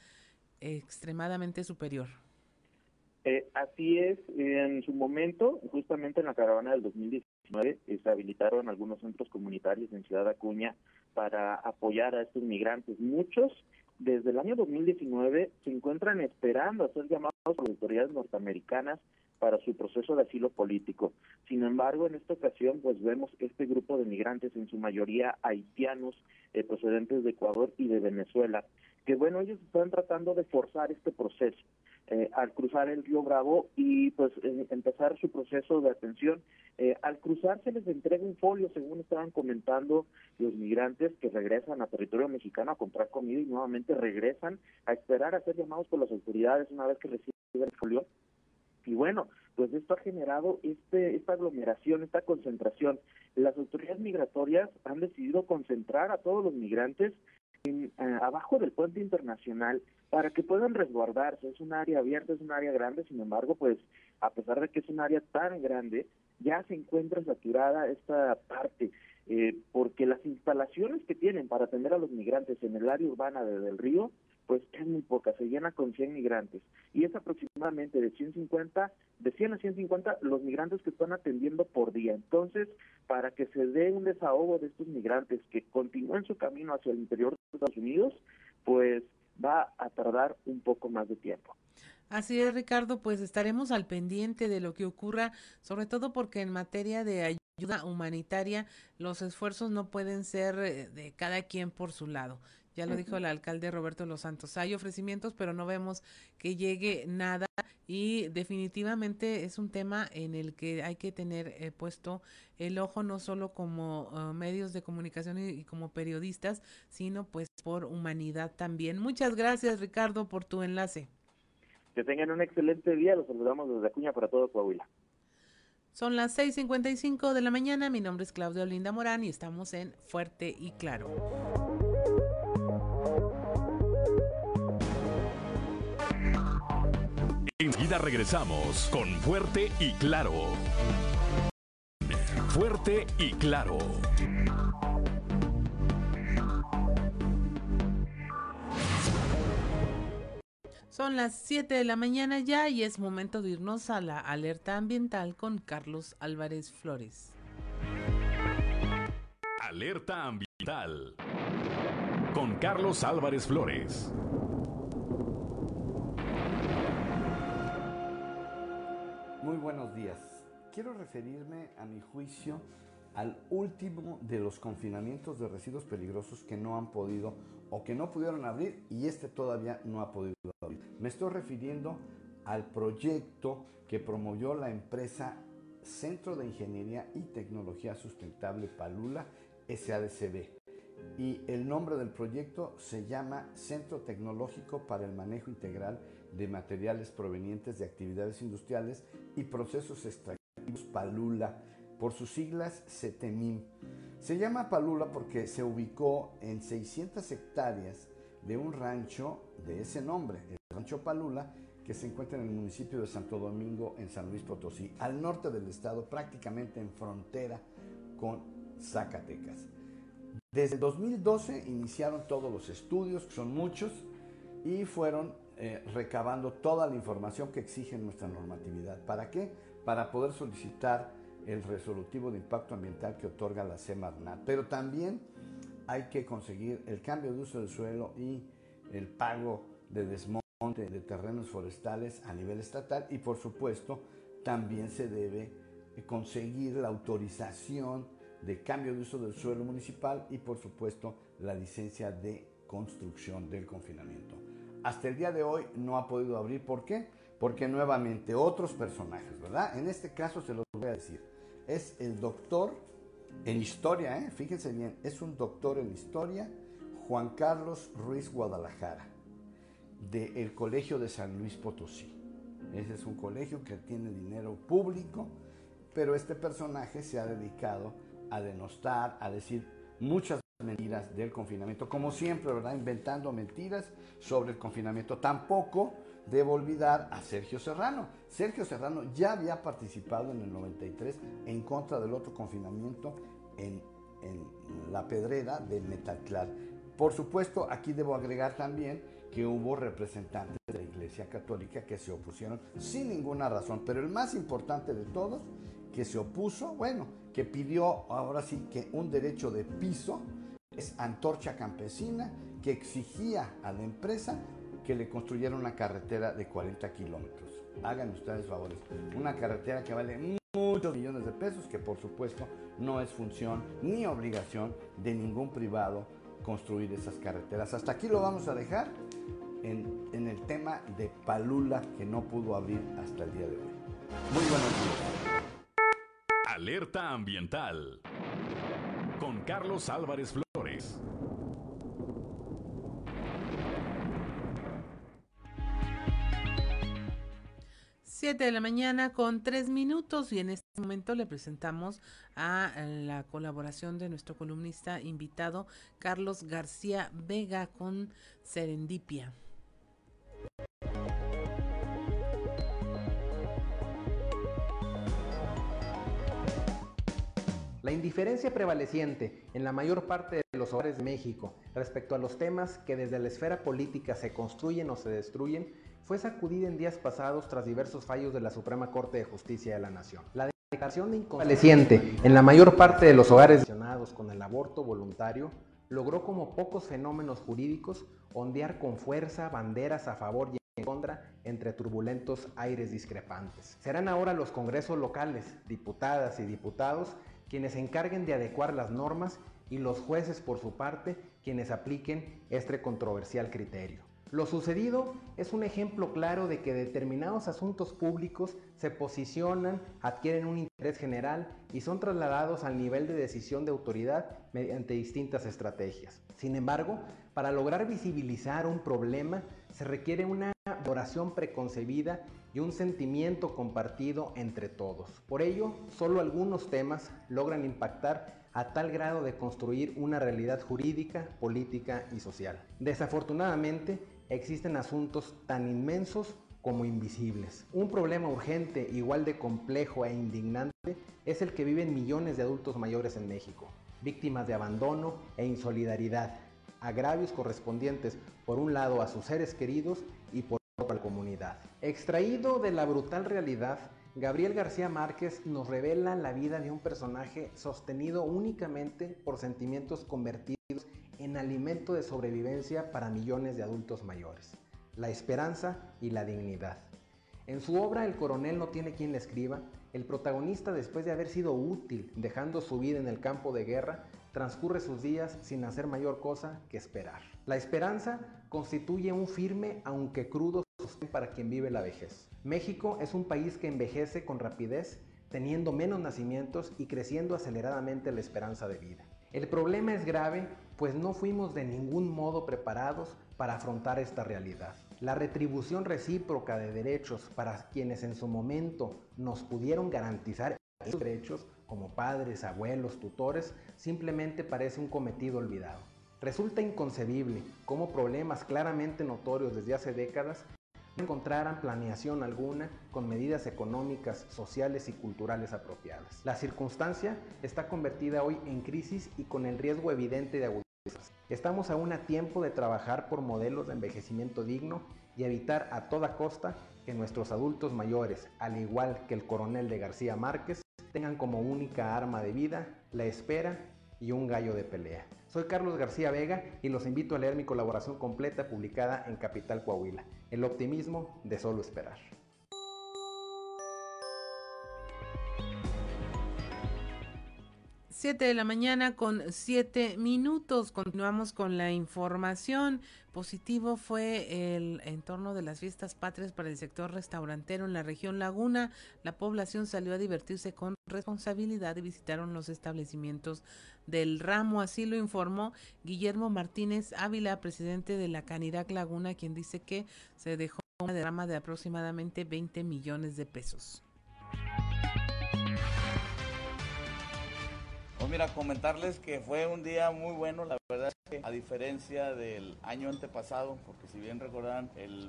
Speaker 1: extremadamente superior.
Speaker 20: Eh, así es, en su momento, justamente en la caravana del 2019, eh, se habilitaron algunos centros comunitarios en Ciudad Acuña para apoyar a estos migrantes. Muchos desde el año 2019 se encuentran esperando a ser llamados por las autoridades norteamericanas para su proceso de asilo político. Sin embargo, en esta ocasión, pues vemos este grupo de migrantes, en su mayoría haitianos, eh, procedentes de Ecuador y de Venezuela, que bueno, ellos están tratando de forzar este proceso. Eh, al cruzar el río Bravo y pues empezar su proceso de atención. Eh, al cruzar se les entrega un folio, según estaban comentando los migrantes que regresan a territorio mexicano a comprar comida y nuevamente regresan a esperar a ser llamados por las autoridades una vez que reciben el folio. Y bueno, pues esto ha generado este, esta aglomeración, esta concentración. Las autoridades migratorias han decidido concentrar a todos los migrantes en, eh, abajo del puente internacional para que puedan resguardarse. Es un área abierta, es un área grande, sin embargo, pues a pesar de que es un área tan grande, ya se encuentra saturada esta parte, eh, porque las instalaciones que tienen para atender a los migrantes en el área urbana de, del río, pues es muy poca, se llena con 100 migrantes. Y es aproximadamente de 150, de 100 a 150 los migrantes que están atendiendo por día. Entonces, para que se dé un desahogo de estos migrantes que continúen su camino hacia el interior de Estados Unidos, pues va a tardar un poco más de tiempo.
Speaker 1: Así es, Ricardo, pues estaremos al pendiente de lo que ocurra, sobre todo porque en materia de ayuda humanitaria los esfuerzos no pueden ser eh, de cada quien por su lado. Ya lo dijo el alcalde Roberto Los Santos. Hay ofrecimientos, pero no vemos que llegue nada y definitivamente es un tema en el que hay que tener eh, puesto el ojo no solo como uh, medios de comunicación y, como periodistas, sino pues por humanidad también. Muchas gracias Ricardo por tu enlace.
Speaker 20: Que tengan un excelente día, los saludamos desde Acuña para todo Coahuila.
Speaker 1: Son las 6.55 de la mañana, mi nombre es Claudio Linda Morán y estamos en Fuerte y Claro.
Speaker 2: Enseguida regresamos con Fuerte y Claro. Fuerte y Claro.
Speaker 1: Son las 7 de la mañana ya y es momento de irnos a la alerta ambiental con Carlos Álvarez Flores.
Speaker 2: Alerta ambiental con Carlos Álvarez Flores.
Speaker 22: Muy buenos días. Quiero referirme a mi juicio al último de los confinamientos de residuos peligrosos que no han podido o que no pudieron abrir y este todavía no ha podido abrir. Me estoy refiriendo al proyecto que promovió la empresa Centro de Ingeniería y Tecnología Sustentable Palula SADCB. Y el nombre del proyecto se llama Centro Tecnológico para el Manejo Integral de Materiales Provenientes de Actividades Industriales y Procesos Extractivos Palula, por sus siglas CETEMIM. Se llama Palula porque se ubicó en 600 hectáreas de un rancho de ese nombre, el Rancho Palula, que se encuentra en el municipio de Santo Domingo, en San Luis Potosí, al norte del estado, prácticamente en frontera con Zacatecas. Desde 2012 iniciaron todos los estudios, que son muchos, y fueron eh, recabando toda la información que exige nuestra normatividad. ¿Para qué? Para poder solicitar el resolutivo de impacto ambiental que otorga la Semarnat. Pero también hay que conseguir el cambio de uso del suelo y el pago de desmonte de terrenos forestales a nivel estatal y por supuesto también se debe conseguir la autorización de cambio de uso del suelo municipal y por supuesto la licencia de construcción del confinamiento. Hasta el día de hoy no ha podido abrir, ¿por qué? Porque nuevamente otros personajes, ¿verdad? En este caso se los voy a decir. Es el doctor en historia, ¿eh? fíjense bien, es un doctor en historia, Juan Carlos Ruiz Guadalajara del Colegio de San Luis Potosí. Ese es un colegio que tiene dinero público, pero este personaje se ha dedicado a denostar, a decir muchas mentiras del confinamiento, como siempre, ¿verdad? Inventando mentiras sobre el confinamiento. Tampoco debo olvidar a Sergio Serrano. Sergio Serrano ya había participado en el 93 en contra del otro confinamiento en, la pedrera de Metalclar. Por supuesto, aquí debo agregar también que hubo representantes de la Iglesia Católica que se opusieron sin ninguna razón, pero el más importante de todos, que se opuso, bueno, que pidió ahora sí que un derecho de piso, es Antorcha Campesina, que exigía a la empresa que le construyera una carretera de 40 kilómetros. Hagan ustedes favores, una carretera que vale muchos millones de pesos, que por supuesto no es función ni obligación de ningún privado construir esas carreteras. Hasta aquí lo vamos a dejar en, en, el tema de Palula que no pudo abrir hasta el día de hoy. Muy buenos días.
Speaker 2: Alerta ambiental Carlos Álvarez Flores.
Speaker 1: 7 de la mañana con tres minutos y en este momento le presentamos a la colaboración de nuestro columnista invitado Carlos García Vega con Serendipia.
Speaker 23: La indiferencia prevaleciente en la mayor parte de los hogares de México respecto a los temas que desde la esfera política se construyen o se destruyen fue sacudida en días pasados tras diversos fallos de la Suprema Corte de Justicia de la Nación. La declaración de inconvaleciente en la mayor parte de los hogares relacionados con el aborto voluntario logró como pocos fenómenos jurídicos ondear con fuerza banderas a favor y en contra entre turbulentos aires discrepantes. Serán ahora los congresos locales, diputadas y diputados, quienes se encarguen de adecuar las normas y los jueces por su parte quienes apliquen este controversial criterio. Lo sucedido es un ejemplo claro de que determinados asuntos públicos se posicionan, adquieren un interés general y son trasladados al nivel de decisión de autoridad mediante distintas estrategias. Sin embargo, para lograr visibilizar un problema se requiere una oración preconcebida y un sentimiento compartido entre todos. Por ello, solo algunos temas logran impactar a tal grado de construir una realidad jurídica, política y social. Desafortunadamente, existen asuntos tan inmensos como invisibles. Un problema urgente, igual de complejo e indignante, es el que viven millones de adultos mayores en México, víctimas de abandono e insolidaridad, agravios correspondientes por un lado a sus seres queridos y por otro a la comunidad. Extraído de la brutal realidad, Gabriel García Márquez nos revela la vida de un personaje sostenido únicamente por sentimientos convertidos en alimento de sobrevivencia para millones de adultos mayores, la esperanza y la dignidad. En su obra El coronel no tiene quien le escriba, el protagonista después de haber sido útil dejando su vida en el campo de guerra, transcurre sus días sin hacer mayor cosa que esperar. La esperanza constituye un firme, aunque crudo, sostén para quien vive la vejez. México es un país que envejece con rapidez, teniendo menos nacimientos y creciendo aceleradamente la esperanza de vida. El problema es grave, pues no fuimos de ningún modo preparados para afrontar esta realidad. La retribución recíproca de derechos para quienes en su momento nos pudieron garantizar esos derechos, como padres, abuelos, tutores, simplemente parece un cometido olvidado. Resulta inconcebible cómo problemas claramente notorios desde hace décadas no encontraran planeación alguna con medidas económicas, sociales y culturales apropiadas. La circunstancia está convertida hoy en crisis y con el riesgo evidente de agudizar Estamos aún a tiempo de trabajar por modelos de envejecimiento digno y evitar a toda costa que nuestros adultos mayores, al igual que el coronel de García Márquez, tengan como única arma de vida la espera y un gallo de pelea. Soy Carlos García Vega y los invito a leer mi colaboración completa publicada en Capital Coahuila, El optimismo de solo esperar.
Speaker 1: 7 de la mañana con 7 minutos. Continuamos con la información. Positivo fue el entorno de las fiestas patrias para el sector restaurantero en la región Laguna. La población salió a divertirse con responsabilidad y visitaron los establecimientos del ramo. Así lo informó Guillermo Martínez Ávila, presidente de la Canirac Laguna, quien dice que se dejó una derrama de aproximadamente 20 millones de pesos.
Speaker 24: Mira, comentarles que fue un día muy bueno, la verdad que a diferencia del año antepasado, porque si bien recordarán, el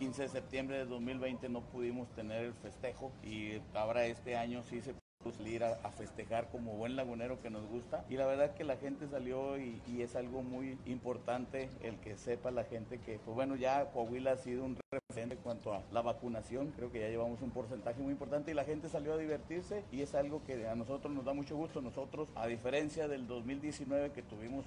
Speaker 24: 15 de septiembre de 2020 no pudimos tener el festejo y ahora este año sí se salir a, festejar como buen lagunero que nos gusta. Y la verdad que la gente salió y, es algo muy importante el que sepa la gente que, pues bueno, ya Coahuila ha sido un en cuanto a la vacunación. Creo que ya llevamos un porcentaje muy importante y la gente salió a divertirse y es algo que a nosotros nos da mucho gusto. Nosotros, a diferencia del 2019 que tuvimos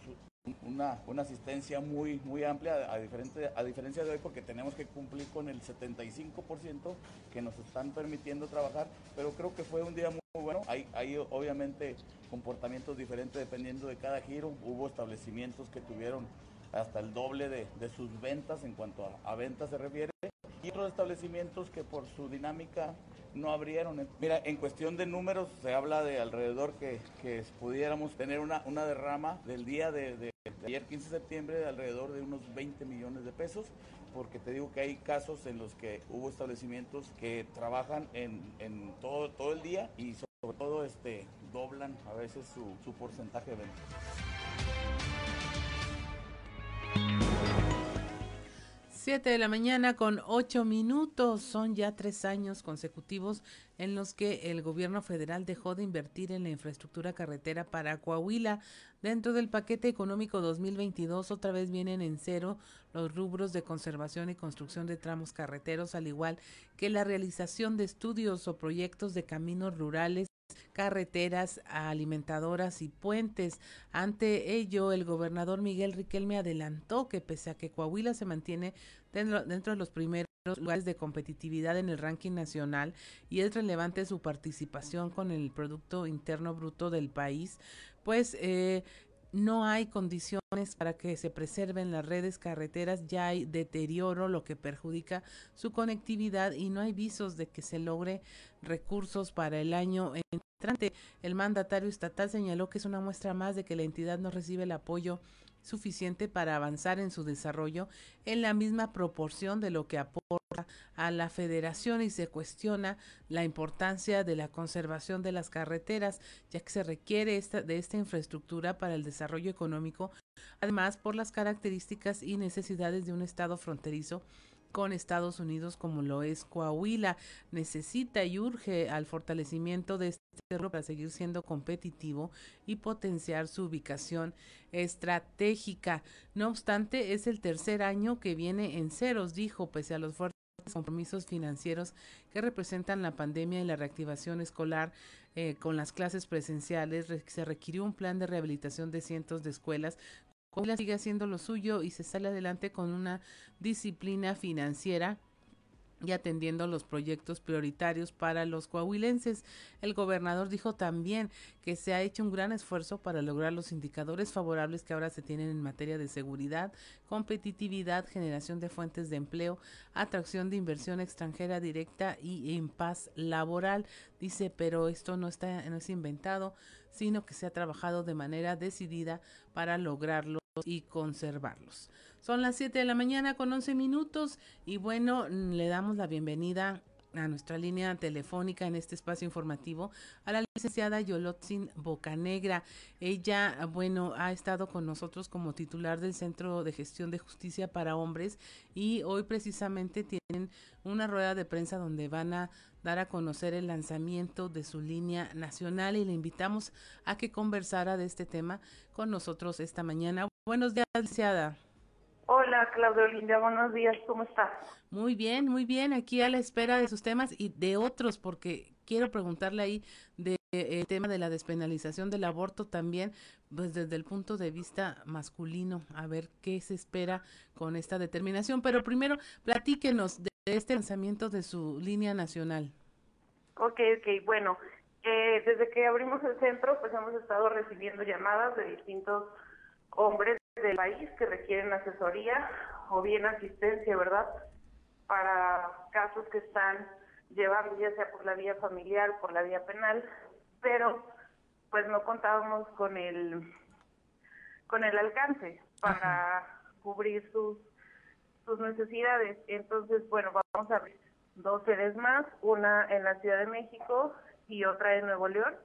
Speaker 24: una, una asistencia muy, muy amplia, a, diferente, a diferencia de hoy, porque tenemos que cumplir con el 75% que nos están permitiendo trabajar, pero creo que fue un día muy bueno. Hay, hay obviamente comportamientos diferentes dependiendo de cada giro. Hubo establecimientos que tuvieron hasta el doble de, de sus ventas en cuanto a, a ventas se refiere y otros establecimientos que por su dinámica no abrieron. Mira, en cuestión de números se habla de alrededor que, pudiéramos tener una, una derrama del día de, ayer 15 de septiembre de alrededor de unos 20 millones de pesos porque te digo que hay casos en los que hubo establecimientos que trabajan en, en todo, todo el día y sobre todo este, doblan a veces su, su porcentaje de ventas.
Speaker 1: 7 de la mañana con 8 minutos. Son ya tres años consecutivos en los que el gobierno federal dejó de invertir en la infraestructura carretera para Coahuila. Dentro del paquete económico 2022 otra vez vienen en cero los rubros de conservación y construcción de tramos carreteros, al igual que la realización de estudios o proyectos de caminos rurales carreteras, alimentadoras y puentes. Ante ello, el gobernador Miguel Riquelme adelantó que pese a que Coahuila se mantiene dentro, de los primeros lugares de competitividad en el ranking nacional y es relevante su participación con el Producto Interno Bruto del país, pues eh, no hay condiciones para que se preserven las redes carreteras, ya hay deterioro, lo que perjudica su conectividad y no hay visos de que se logre recursos para el año entrante. El mandatario estatal señaló que es una muestra más de que la entidad no recibe el apoyo suficiente para avanzar en su desarrollo en la misma proporción de lo que aporta a la federación y se cuestiona la importancia de la conservación de las carreteras, ya que se requiere esta, de esta infraestructura para el desarrollo económico, además por las características y necesidades de un estado fronterizo con Estados Unidos como lo es Coahuila. Necesita y urge al fortalecimiento de este cerro para seguir siendo competitivo y potenciar su ubicación estratégica. No obstante, es el tercer año que viene en ceros, dijo, pese a los fuertes compromisos financieros que representan la pandemia y la reactivación escolar eh, con las clases presenciales, se requirió un plan de rehabilitación de cientos de escuelas Coahuila sigue haciendo lo suyo y se sale adelante con una disciplina financiera y atendiendo los proyectos prioritarios para los coahuilenses. El gobernador dijo también que se ha hecho un gran esfuerzo para lograr los indicadores favorables que ahora se tienen en materia de seguridad, competitividad, generación de fuentes de empleo, atracción de inversión extranjera directa y en paz laboral. Dice, pero esto no está no es inventado, sino que se ha trabajado de manera decidida para lograrlos y conservarlos. Son las 7 de la mañana con 11 minutos y bueno, le damos la bienvenida a nuestra línea telefónica en este espacio informativo a la licenciada Yolotzin Bocanegra. Ella, bueno, ha estado con nosotros como titular del Centro de Gestión de Justicia para Hombres y hoy precisamente tienen una rueda de prensa donde van a dar a conocer el lanzamiento de su línea nacional y le invitamos a que conversara de este tema con nosotros esta mañana. Buenos días, licenciada.
Speaker 25: Hola, Claudio Linda, buenos días, ¿cómo estás?
Speaker 1: Muy bien, muy bien, aquí a la espera de sus temas y de otros, porque quiero preguntarle ahí del de, tema de la despenalización del aborto también, pues desde el punto de vista masculino, a ver qué se espera con esta determinación. Pero primero, platíquenos de este lanzamiento de su línea nacional.
Speaker 25: Ok, ok, bueno, eh, desde que abrimos el centro, pues hemos estado recibiendo llamadas de distintos hombres del país que requieren asesoría o bien asistencia, ¿verdad? Para casos que están llevando ya sea por la vía familiar o por la vía penal, pero pues no contábamos con el con el alcance para cubrir sus sus necesidades. Entonces, bueno, vamos a ver dos sedes más, una en la Ciudad de México y otra en Nuevo León.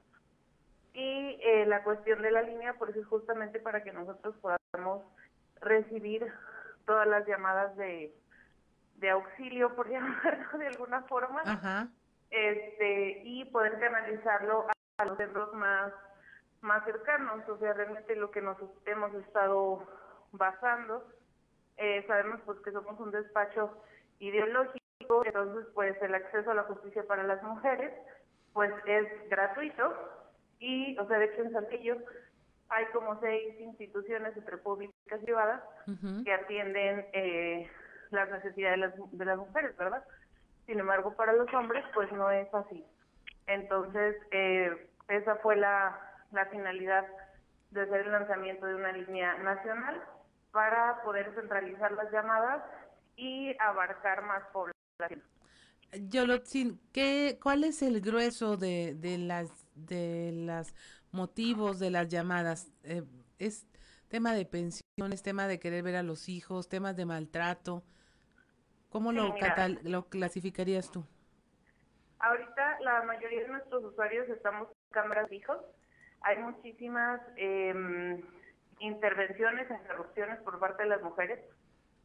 Speaker 25: Y eh, la cuestión de la línea, pues es justamente para que nosotros podamos recibir todas las llamadas de, de auxilio, por <laughs> llamarlo de alguna forma, este y poder canalizarlo a, los centros más, más cercanos. O sea, realmente lo que nos hemos estado basando, eh, sabemos pues que somos un despacho ideológico, entonces pues el acceso a la justicia para las mujeres pues es gratuito y, o sea, de hecho en Saltillo hay como seis instituciones entre públicas y privadas que atienden eh, las necesidades de las, de las mujeres, ¿verdad? Sin embargo, para los hombres, pues no es así. Entonces, eh, esa fue la, la finalidad de hacer el lanzamiento de una línea nacional para poder centralizar las llamadas y abarcar más población.
Speaker 1: Yolotzin, ¿qué, ¿cuál es el grueso de, de las de los motivos de las llamadas? Eh, ¿Es tema de pensiones, tema de querer ver a los hijos, temas de maltrato? ¿Cómo lo, lo clasificarías tú?
Speaker 25: Ahorita la mayoría de nuestros usuarios estamos en cámaras fijos. Hay muchísimas eh, intervenciones, interrupciones por parte de las mujeres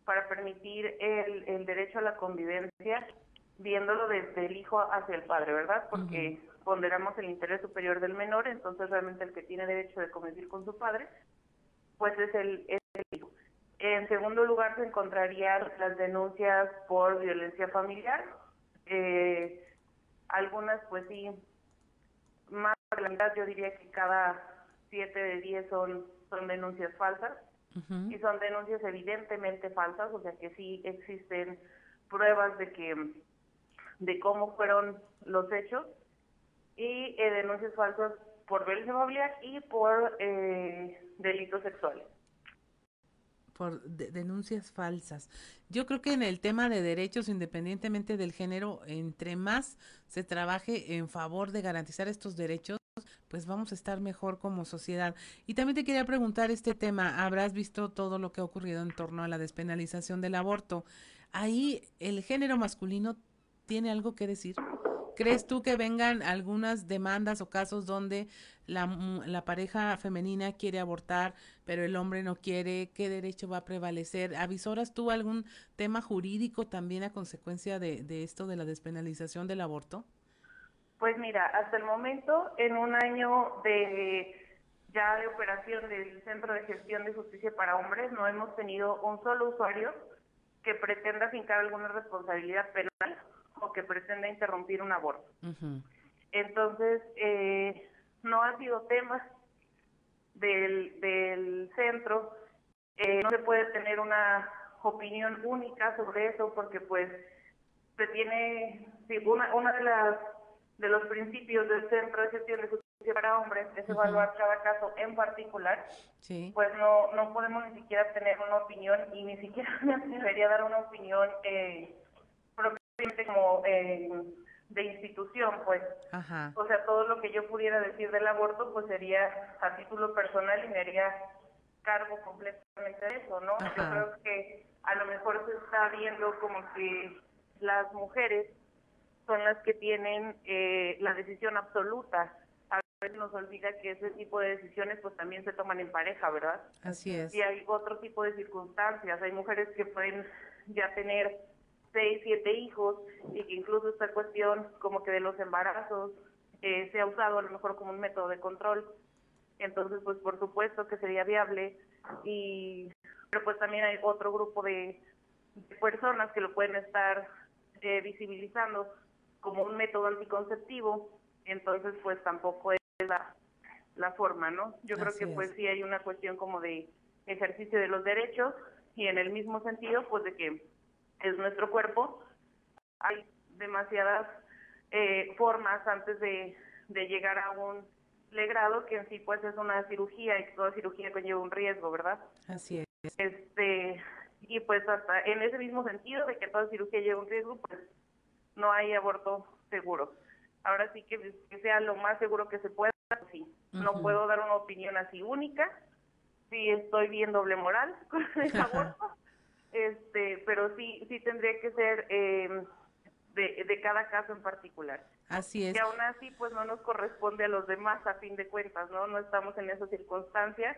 Speaker 25: para permitir el, el derecho a la convivencia viéndolo desde el hijo hacia el padre, ¿verdad? Porque ponderamos el interés superior del menor, entonces realmente el que tiene derecho de convivir con su padre, pues es el, hijo. En segundo lugar se encontrarían las denuncias por violencia familiar. Eh, algunas, pues sí, más de la mitad, yo diría que cada siete de diez son, son denuncias falsas. Y son denuncias evidentemente falsas, o sea que sí existen pruebas de que de cómo fueron los hechos y eh, denuncias falsas por violencia familiar y por eh, delitos sexuales.
Speaker 1: Por denuncias falsas. Yo creo que en el tema de derechos, independientemente del género, entre más se trabaje en favor de garantizar estos derechos, pues vamos a estar mejor como sociedad. Y también te quería preguntar este tema, habrás visto todo lo que ha ocurrido en torno a la despenalización del aborto. Ahí el género masculino tiene algo que decir? ¿Crees tú que vengan algunas demandas o casos donde la, la, pareja femenina quiere abortar, pero el hombre no quiere? ¿Qué derecho va a prevalecer? ¿Avisoras tú algún tema jurídico también a consecuencia de, de esto de la despenalización del aborto?
Speaker 25: Pues mira, hasta el momento, en un año de ya de operación del Centro de Gestión de Justicia para Hombres, no hemos tenido un solo usuario que pretenda fincar alguna responsabilidad penal o que pretenda interrumpir un aborto. Entonces, eh, no ha sido tema del, del centro, eh, no se puede tener una opinión única sobre eso porque pues se tiene, sí, una, una de las de los principios del Centro de Gestión de Justicia para Hombres es evaluar cada caso en particular,
Speaker 1: Sí.
Speaker 25: pues no, no podemos ni siquiera tener una opinión y ni siquiera <laughs> me atrevería a dar una opinión eh, como eh, de institución, pues.
Speaker 1: Ajá.
Speaker 25: O sea, todo lo que yo pudiera decir del aborto, pues sería a título personal y me haría cargo completamente de eso, ¿no? Yo creo que a lo mejor se está viendo como que las mujeres son las que tienen eh, la decisión absoluta. A veces nos olvida que ese tipo de decisiones pues también se toman en pareja, ¿verdad?
Speaker 1: Así es.
Speaker 25: Y hay otro tipo de circunstancias. Hay mujeres que pueden ya tener seis, siete hijos y que incluso esta cuestión como que de los embarazos eh, se ha usado a lo mejor como un método de control. Entonces, pues por supuesto que sería viable y pero pues también hay otro grupo de, de personas que lo pueden estar eh, visibilizando como un método anticonceptivo, entonces pues tampoco es la, la forma, ¿no? Yo creo que
Speaker 1: es.
Speaker 25: pues sí hay una cuestión como de ejercicio de los derechos y en el mismo sentido pues de que es nuestro cuerpo, hay demasiadas eh, formas antes de, de llegar a un legrado que en sí pues es una cirugía y toda cirugía conlleva un riesgo, ¿verdad?
Speaker 1: Así es.
Speaker 25: Este, y pues hasta en ese mismo sentido de que toda cirugía lleva un riesgo, pues no hay aborto seguro. Ahora sí que, que sea lo más seguro que se pueda, pues sí. No puedo dar una opinión así única. Sí estoy bien doble moral <laughs> con el <laughs> aborto, este, pero sí, sí tendría que ser eh, de, de cada caso en particular.
Speaker 1: Así es.
Speaker 25: Y aún así, pues no nos corresponde a los demás a fin de cuentas, ¿no? No estamos en esas circunstancias,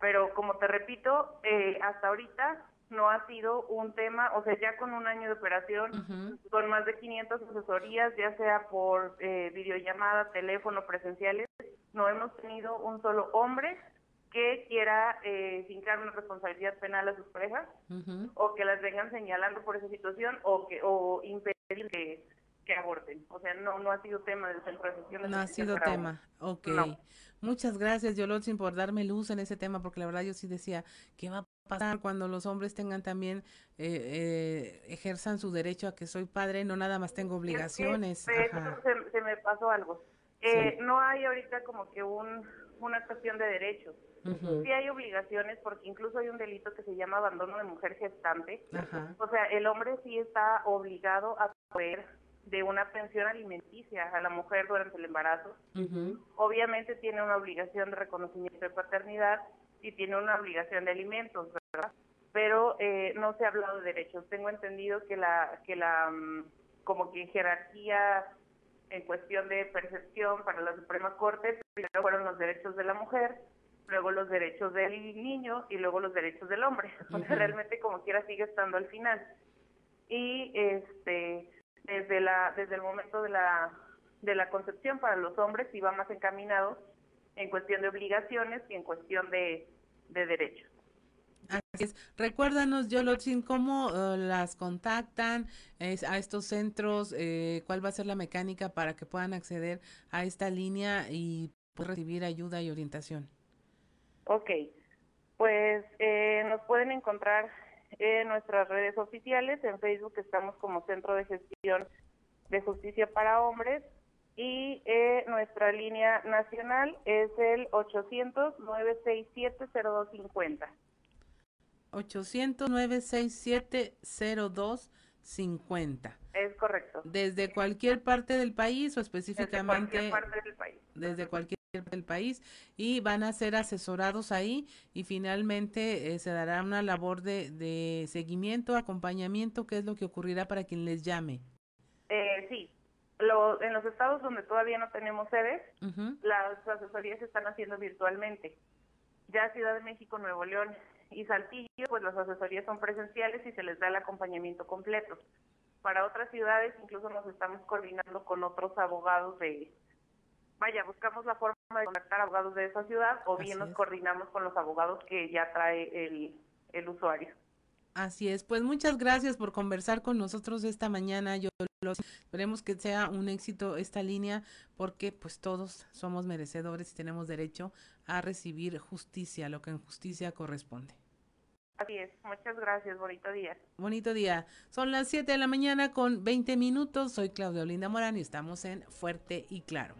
Speaker 25: pero como te repito, eh, hasta ahorita no ha sido un tema, o sea, ya con un año de operación, con más de 500 asesorías, ya sea por eh, videollamada, teléfono, presenciales, no hemos tenido un solo hombre que quiera eh, fincar una responsabilidad penal a sus parejas o que las vengan señalando por esa situación o que o impedir que, que aborten. O sea, no no ha sido tema del centro de de
Speaker 1: No ha sido tema. Ok.
Speaker 25: No.
Speaker 1: Muchas gracias, Yolotzin, por darme luz en ese tema, porque la verdad yo sí decía, ¿qué va a pasar cuando los hombres tengan también, eh, eh, ejerzan su derecho a que soy padre? No nada más tengo obligaciones.
Speaker 25: Se me pasó algo. Eh, No hay ahorita como que un, una cuestión de derechos. Sí hay obligaciones porque incluso hay un delito que se llama abandono de mujer gestante. O sea, el hombre sí está obligado a proveer de una pensión alimenticia a la mujer durante el embarazo. Obviamente tiene una obligación de reconocimiento de paternidad y tiene una obligación de alimentos, ¿verdad? Pero eh, no se ha hablado de derechos. Tengo entendido que la que la mm, como que jerarquía en cuestión de percepción para la Suprema Corte primero fueron los derechos de la mujer, luego los derechos del niño y luego los derechos del hombre. <laughs> O sea, realmente como quiera sigue estando al final. Y este desde la desde el momento de la de la concepción para los hombres iba más encaminado en cuestión de obligaciones y en cuestión de, de derechos.
Speaker 1: Así es. Recuérdanos, Yolotzin, cómo eh, las contactan es- a estos centros, eh, cuál va a ser la mecánica para que puedan acceder a esta línea y recibir ayuda y orientación.
Speaker 25: Ok, pues eh, nos pueden encontrar en nuestras redes oficiales, en Facebook estamos como Centro de Gestión de Justicia para Hombres y eh, nuestra línea nacional es el 800-967-0250.
Speaker 1: 800-967-0250.
Speaker 25: Es correcto.
Speaker 1: ¿Desde cualquier parte del país o
Speaker 25: Desde
Speaker 1: específicamente
Speaker 25: cualquier parte del país.
Speaker 1: desde cualquier parte del país y van a ser asesorados ahí y finalmente eh, se dará una labor de, de seguimiento, acompañamiento, qué es lo que ocurrirá para quien les llame.
Speaker 25: Eh, sí, Lo- en los estados donde todavía no tenemos sedes, las asesorías se están haciendo virtualmente. Ya Ciudad de México, Nuevo León y Saltillo, pues las asesorías son presenciales y se les da el acompañamiento completo. Para otras ciudades incluso nos estamos coordinando con otros abogados de, vaya, buscamos la forma de contactar abogados de esa ciudad o bien
Speaker 1: Así
Speaker 25: nos
Speaker 1: es.
Speaker 25: coordinamos con los abogados que ya trae el, el usuario.
Speaker 1: Así es, pues muchas gracias por conversar con nosotros esta mañana. Yo los esperemos que sea un éxito esta línea porque pues todos somos merecedores y tenemos derecho a recibir justicia, lo que en justicia corresponde.
Speaker 25: Así es, muchas gracias, bonito día.
Speaker 1: Bonito día. Son las 7 de la mañana con 20 minutos. Soy Claudia Olinda Morán y estamos en Fuerte y Claro.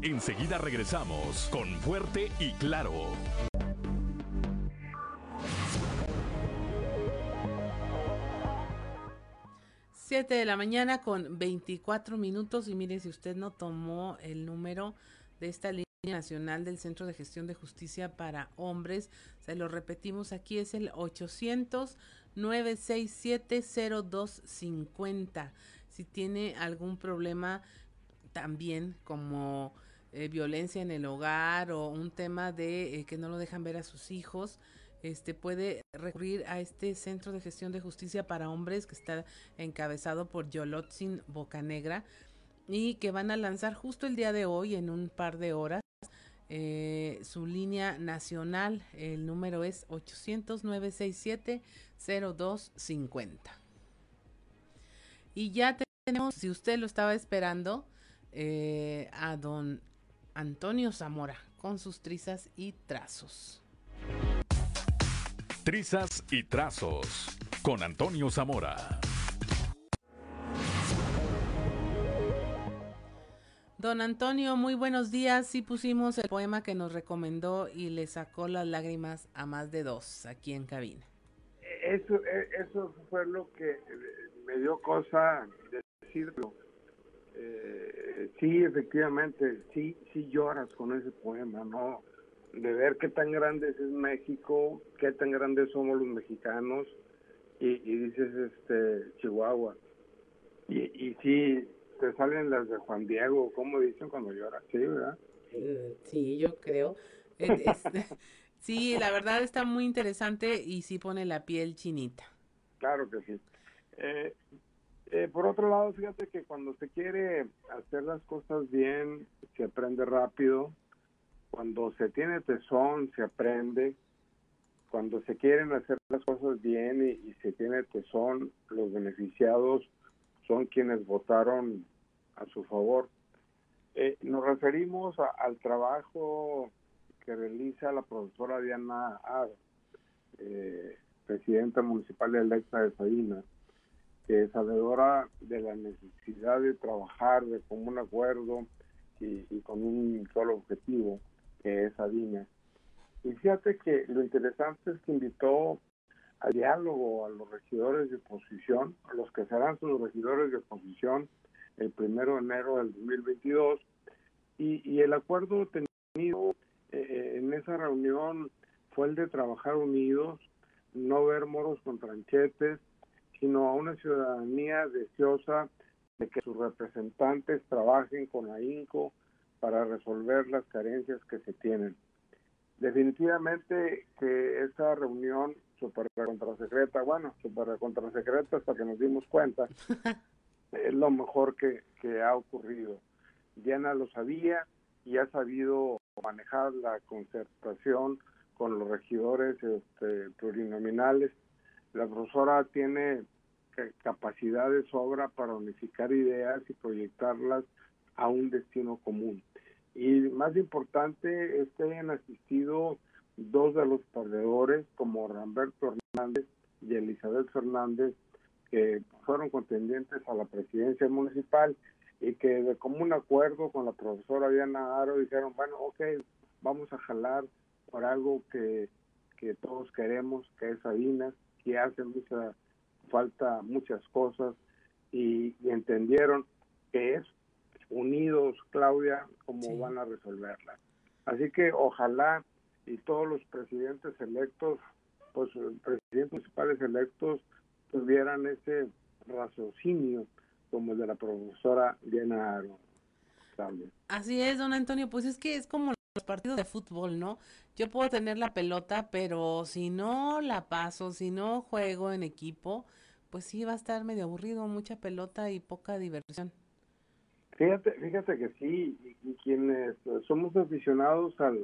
Speaker 2: Enseguida regresamos con Fuerte y Claro.
Speaker 1: 7 de la mañana con 24 minutos y mire si usted no tomó el número de esta línea nacional del Centro de Gestión de Justicia para Hombres, se lo repetimos aquí, es el 800 967 0250. Si tiene algún problema también como eh, violencia en el hogar o un tema de eh, que no lo dejan ver a sus hijos, este puede recurrir a este centro de gestión de justicia para hombres que está encabezado por Yolotzin Bocanegra y que van a lanzar justo el día de hoy en un par de horas eh, su línea nacional. El número es 800-967-0250. Y ya tenemos, si usted lo estaba esperando, eh, a don Antonio Zamora con sus trizas y trazos.
Speaker 2: Trizas y trazos con Antonio Zamora.
Speaker 1: Don Antonio, muy buenos días. Sí pusimos el poema que nos recomendó y le sacó las lágrimas a más de dos aquí en cabina.
Speaker 26: Eso, e, eso fue lo que me dio cosa decirlo. Eh, sí, efectivamente, sí, sí lloras con ese poema, ¿no? de ver qué tan grande es México, qué tan grandes somos los mexicanos, y, dices, este, Chihuahua. Y sí, te salen las de Juan Diego, como dicen cuando llora, sí, ¿verdad?
Speaker 1: Eh, sí, yo creo. Eh, <laughs> sí, la verdad está muy interesante y sí pone la piel chinita.
Speaker 26: Claro que sí. Eh, por otro lado, fíjate que cuando se quiere hacer las cosas bien, se aprende rápido, cuando se tiene tesón, se aprende. Cuando se quieren hacer las cosas bien y, se tiene tesón, los beneficiados son quienes votaron a su favor. Eh, nos referimos al trabajo que realiza la profesora Diana Aro, eh, presidenta municipal electa de Sabina, que es sabedora de la necesidad de trabajar de común acuerdo y con un solo objetivo, que es Adina. Y fíjate que lo interesante es que invitó al diálogo a los regidores de oposición, a los que serán sus regidores de oposición el primero de enero del 2022, y, y el acuerdo tenido eh, en esa reunión fue el de trabajar unidos, no ver moros con tranchetes, sino a una ciudadanía deseosa de que sus representantes trabajen con ahínco, para resolver las carencias que se tienen. Definitivamente que esa reunión super contrasecreta, bueno, super contrasecreta hasta que nos dimos cuenta, <laughs> es lo mejor que, que ha ocurrido. Diana lo sabía y ha sabido manejar la concertación con los regidores este, plurinominales. La profesora tiene capacidad de sobra para unificar ideas y proyectarlas a un destino común. Y más importante es que hayan asistido dos de los perdedores, como Ramberto Hernández y Elizabeth Fernández, que fueron contendientes a la presidencia municipal y que de común acuerdo con la profesora Diana Aro dijeron, bueno, ok, vamos a jalar por algo que, que todos queremos, que es Sabinas, que hace mucha falta muchas cosas y, y entendieron que es unidos, Claudia, cómo van a resolverla. Así que ojalá y todos los presidentes electos, pues presidentes municipales electos tuvieran ese raciocinio como el de la profesora Diana Aro.
Speaker 1: Así es, don Antonio, pues es que es como los partidos de fútbol, ¿no? Yo puedo tener la pelota, pero si no la paso, si no juego en equipo, pues sí va a estar medio aburrido, mucha pelota y poca diversión.
Speaker 26: Fíjate, fíjate que sí, y, quienes somos aficionados al,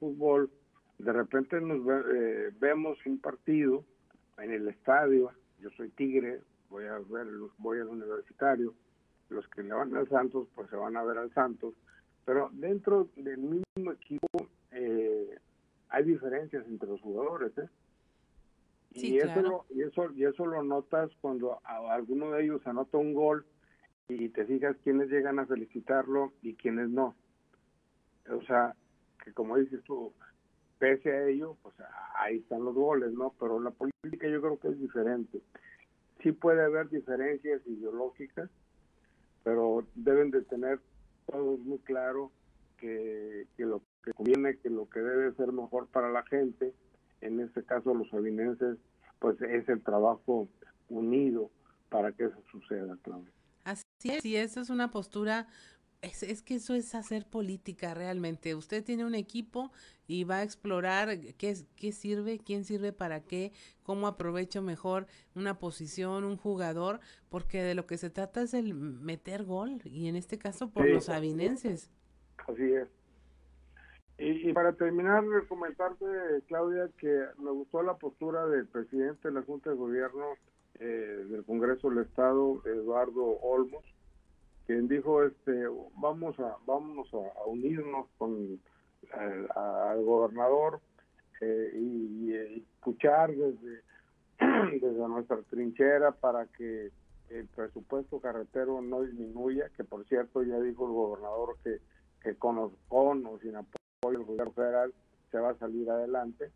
Speaker 26: fútbol, de repente nos eh, vemos un partido en el estadio, yo soy Tigre, voy a ver, voy al universitario, los que le van al Santos, pues se van a ver al Santos, pero dentro del mismo equipo eh, hay diferencias entre los jugadores, ¿eh? y eso lo, y eso y eso lo notas cuando alguno de ellos anota un gol y te fijas quiénes llegan a felicitarlo y quiénes no. O sea, que como dices tú, pese a ello, pues ahí están los goles, ¿no? Pero la política yo creo que es diferente. Sí puede haber diferencias ideológicas, pero deben de tener todos muy claro que, lo que conviene, que lo que debe ser mejor para la gente, en este caso los sabinenses, pues es el trabajo unido para que eso suceda, Claudia.
Speaker 1: Así es, y eso es una postura es, que eso es hacer política realmente. Usted tiene un equipo y va a explorar qué, qué sirve, quién sirve para qué, cómo aprovecho mejor una posición, un jugador, porque de lo que se trata es el meter gol, y en este caso por los avinenses.
Speaker 26: Así es. Y, para terminar, comentarte, Claudia, que me gustó la postura del presidente de la Junta de Gobierno eh, del Congreso del Estado, Eduardo Olmos, quien dijo este vamos a vamos a, unirnos con al gobernador eh, y, escuchar desde <clears throat> desde nuestra trinchera para que el presupuesto carretero no disminuya que por cierto ya dijo el gobernador que que con, o sin apoyo del gobierno federal se va a salir adelante.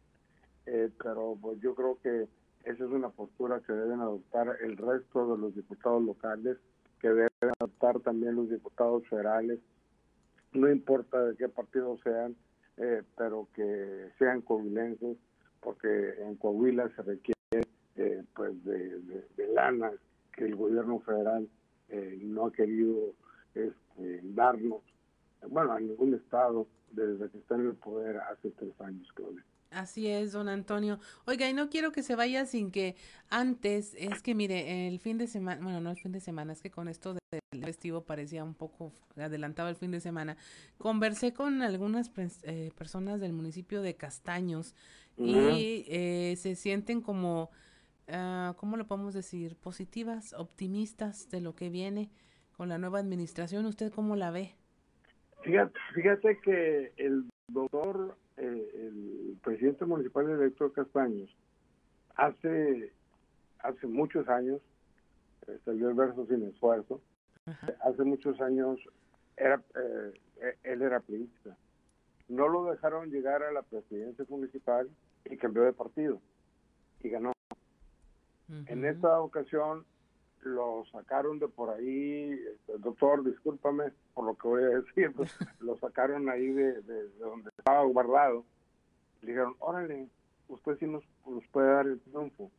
Speaker 26: Eh, pero pues yo creo que esa es una postura que deben adoptar el resto de los diputados locales que deben adoptar también los diputados federales, no importa de qué partido sean, eh, pero que sean coahuilenses, porque en Coahuila se requiere eh, pues de, lana que el gobierno federal eh, no ha querido este, darnos, bueno, a ningún estado desde que está en el poder hace tres años, creo.
Speaker 1: Así es, don Antonio. Oiga, y no quiero que se vaya sin que antes, es que mire, el fin de semana, bueno, no el fin de semana, es que con esto del festivo parecía un poco adelantado el fin de semana. Conversé con algunas eh, personas del municipio de Castaños y eh, se sienten como, uh, ¿cómo lo podemos decir? Positivas, optimistas de lo que viene con la nueva administración. ¿Usted cómo la ve?
Speaker 26: Fíjate, fíjate que el doctor eh, el presidente municipal electo Castaños hace hace muchos años eh, salió el verso sin esfuerzo. Hace muchos años era eh, él era priista. No lo dejaron llegar a la presidencia municipal y cambió de partido y ganó. En esta ocasión lo sacaron de por ahí, este, doctor, discúlpame por lo que voy a decir, pues, <laughs> lo sacaron ahí de, donde estaba guardado. Le dijeron, órale, usted sí nos, nos puede dar el triunfo.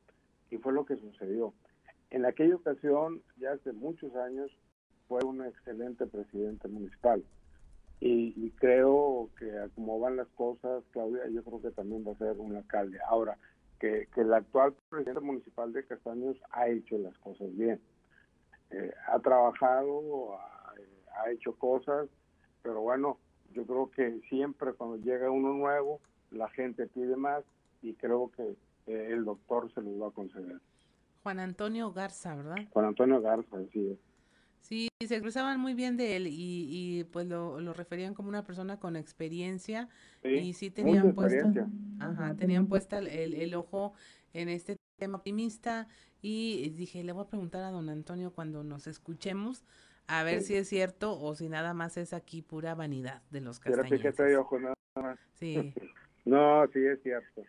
Speaker 26: Y fue lo que sucedió. En aquella ocasión, ya hace muchos años, fue un excelente presidente municipal. Y, y, creo que como van las cosas, Claudia, yo creo que también va a ser un alcalde. Ahora, que, el actual presidente municipal de Castaños ha hecho las cosas bien. Eh, ha trabajado, ha, hecho cosas, pero bueno, yo creo que siempre cuando llega uno nuevo, la gente pide más y creo que eh, el doctor se los va a conceder.
Speaker 1: Juan Antonio Garza, ¿verdad?
Speaker 26: Juan Antonio Garza, sí.
Speaker 1: Sí, se expresaban muy bien de él y, y pues lo, lo, referían como una persona con experiencia y sí tenían puesta, ajá, tenían puesta el, el, ojo en este tema optimista y dije, le voy a preguntar a don Antonio cuando nos escuchemos a ver si es cierto o si nada más es aquí pura vanidad de los castaños.
Speaker 26: Sí. <laughs> no, sí es cierto.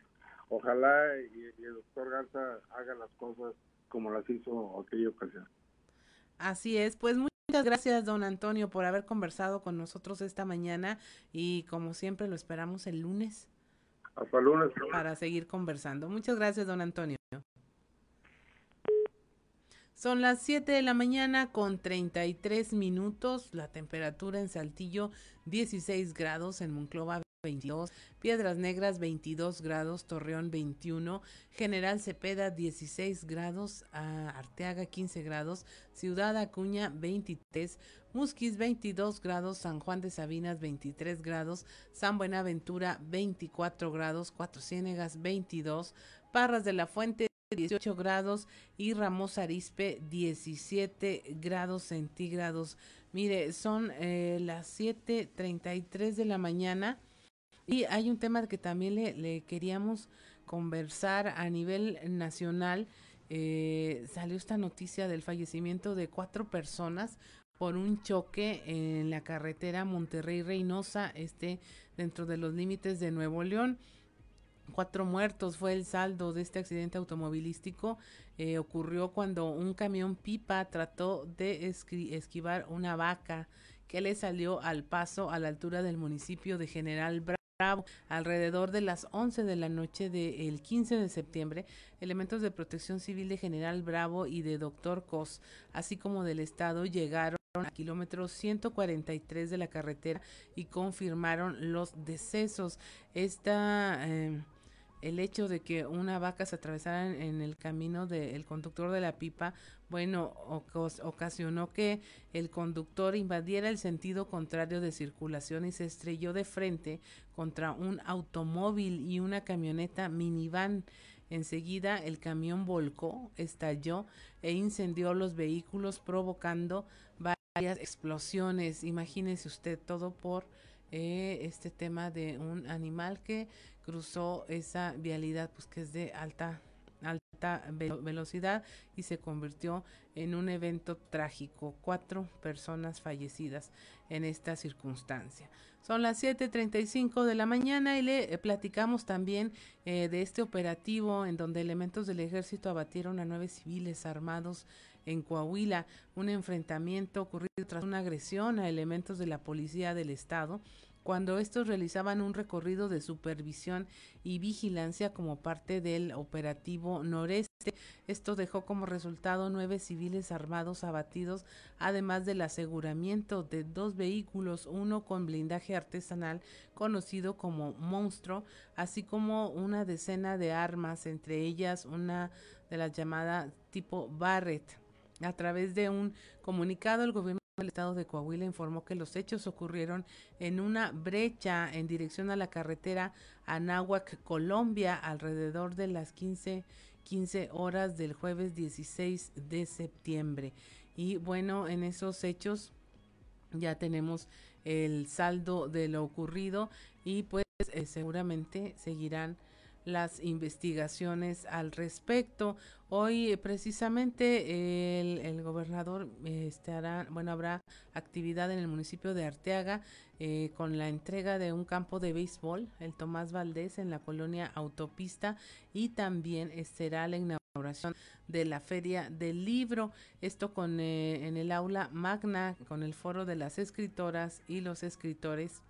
Speaker 26: Ojalá y, y el doctor Garza haga las cosas como las hizo aquella ocasión.
Speaker 1: Así es, pues muchas gracias don Antonio por haber conversado con nosotros esta mañana y como siempre lo esperamos el lunes.
Speaker 26: Hasta el lunes.
Speaker 1: Para seguir conversando. Muchas gracias don Antonio. Son las 7 de la mañana con 33 minutos, la temperatura en Saltillo 16 grados, en Monclova 22, Piedras Negras 22 grados, Torreón 21, General Cepeda 16 grados, Arteaga 15 grados, Ciudad Acuña 23, Musquis 22 grados, San Juan de Sabinas 23 grados, San Buenaventura 24 grados, Cuatro Ciénegas 22, Parras de la Fuente 18 grados y Ramos Arispe 17 grados centígrados. Mire, son eh, las 7.33 de la mañana y hay un tema que también le, queríamos conversar a nivel nacional. Eh, salió esta noticia del fallecimiento de cuatro personas por un choque en la carretera Monterrey-Reynosa, este dentro de los límites de Nuevo León. Cuatro muertos fue el saldo de este accidente automovilístico. Eh, ocurrió cuando un camión pipa trató de esquivar una vaca que le salió al paso a la altura del municipio de General Alrededor de las 11 de la noche del 15 de septiembre, elementos de protección civil de General Bravo y de Doctor Cos, así como del Estado, llegaron a kilómetros 143 de la carretera y confirmaron los decesos. Esta. Eh, el hecho de que una vaca se atravesara en, el camino del conductor de la pipa, bueno, ocasionó que el conductor invadiera el sentido contrario de circulación y se estrelló de frente contra un automóvil y una camioneta minivan. Enseguida el camión volcó, estalló e incendió los vehículos provocando varias explosiones. Imagínese usted todo por eh, este tema de un animal que cruzó esa vialidad pues que es de alta alta velocidad y se convirtió en un evento trágico. Cuatro personas fallecidas en esta circunstancia. Son las 7.35 de la mañana y le eh, platicamos también eh, de este operativo en donde elementos del ejército abatieron a nueve civiles armados en Coahuila, un enfrentamiento ocurrido tras una agresión a elementos de la policía del estado cuando estos realizaban un recorrido de supervisión y vigilancia como parte del operativo noreste. Esto dejó como resultado nueve civiles armados abatidos, además del aseguramiento de dos vehículos, uno con blindaje artesanal conocido como Monstruo, así como una decena de armas, entre ellas una de las llamadas tipo Barrett. A través de un comunicado, el gobierno el estado de Coahuila informó que los hechos ocurrieron en una brecha en dirección a la carretera Anáhuac, Colombia, alrededor de las 15, 15 horas del jueves 16 de septiembre. Y bueno, en esos hechos ya tenemos el saldo de lo ocurrido y pues eh, seguramente seguirán las investigaciones al respecto. Hoy eh, precisamente el, gobernador hará, bueno, habrá actividad en el municipio de Arteaga eh, con la entrega de un campo de béisbol, el Tomás Valdés, en la colonia Autopista y también será la inauguración de la Feria del Libro, esto con eh, en el aula magna con el foro de las escritoras y los escritores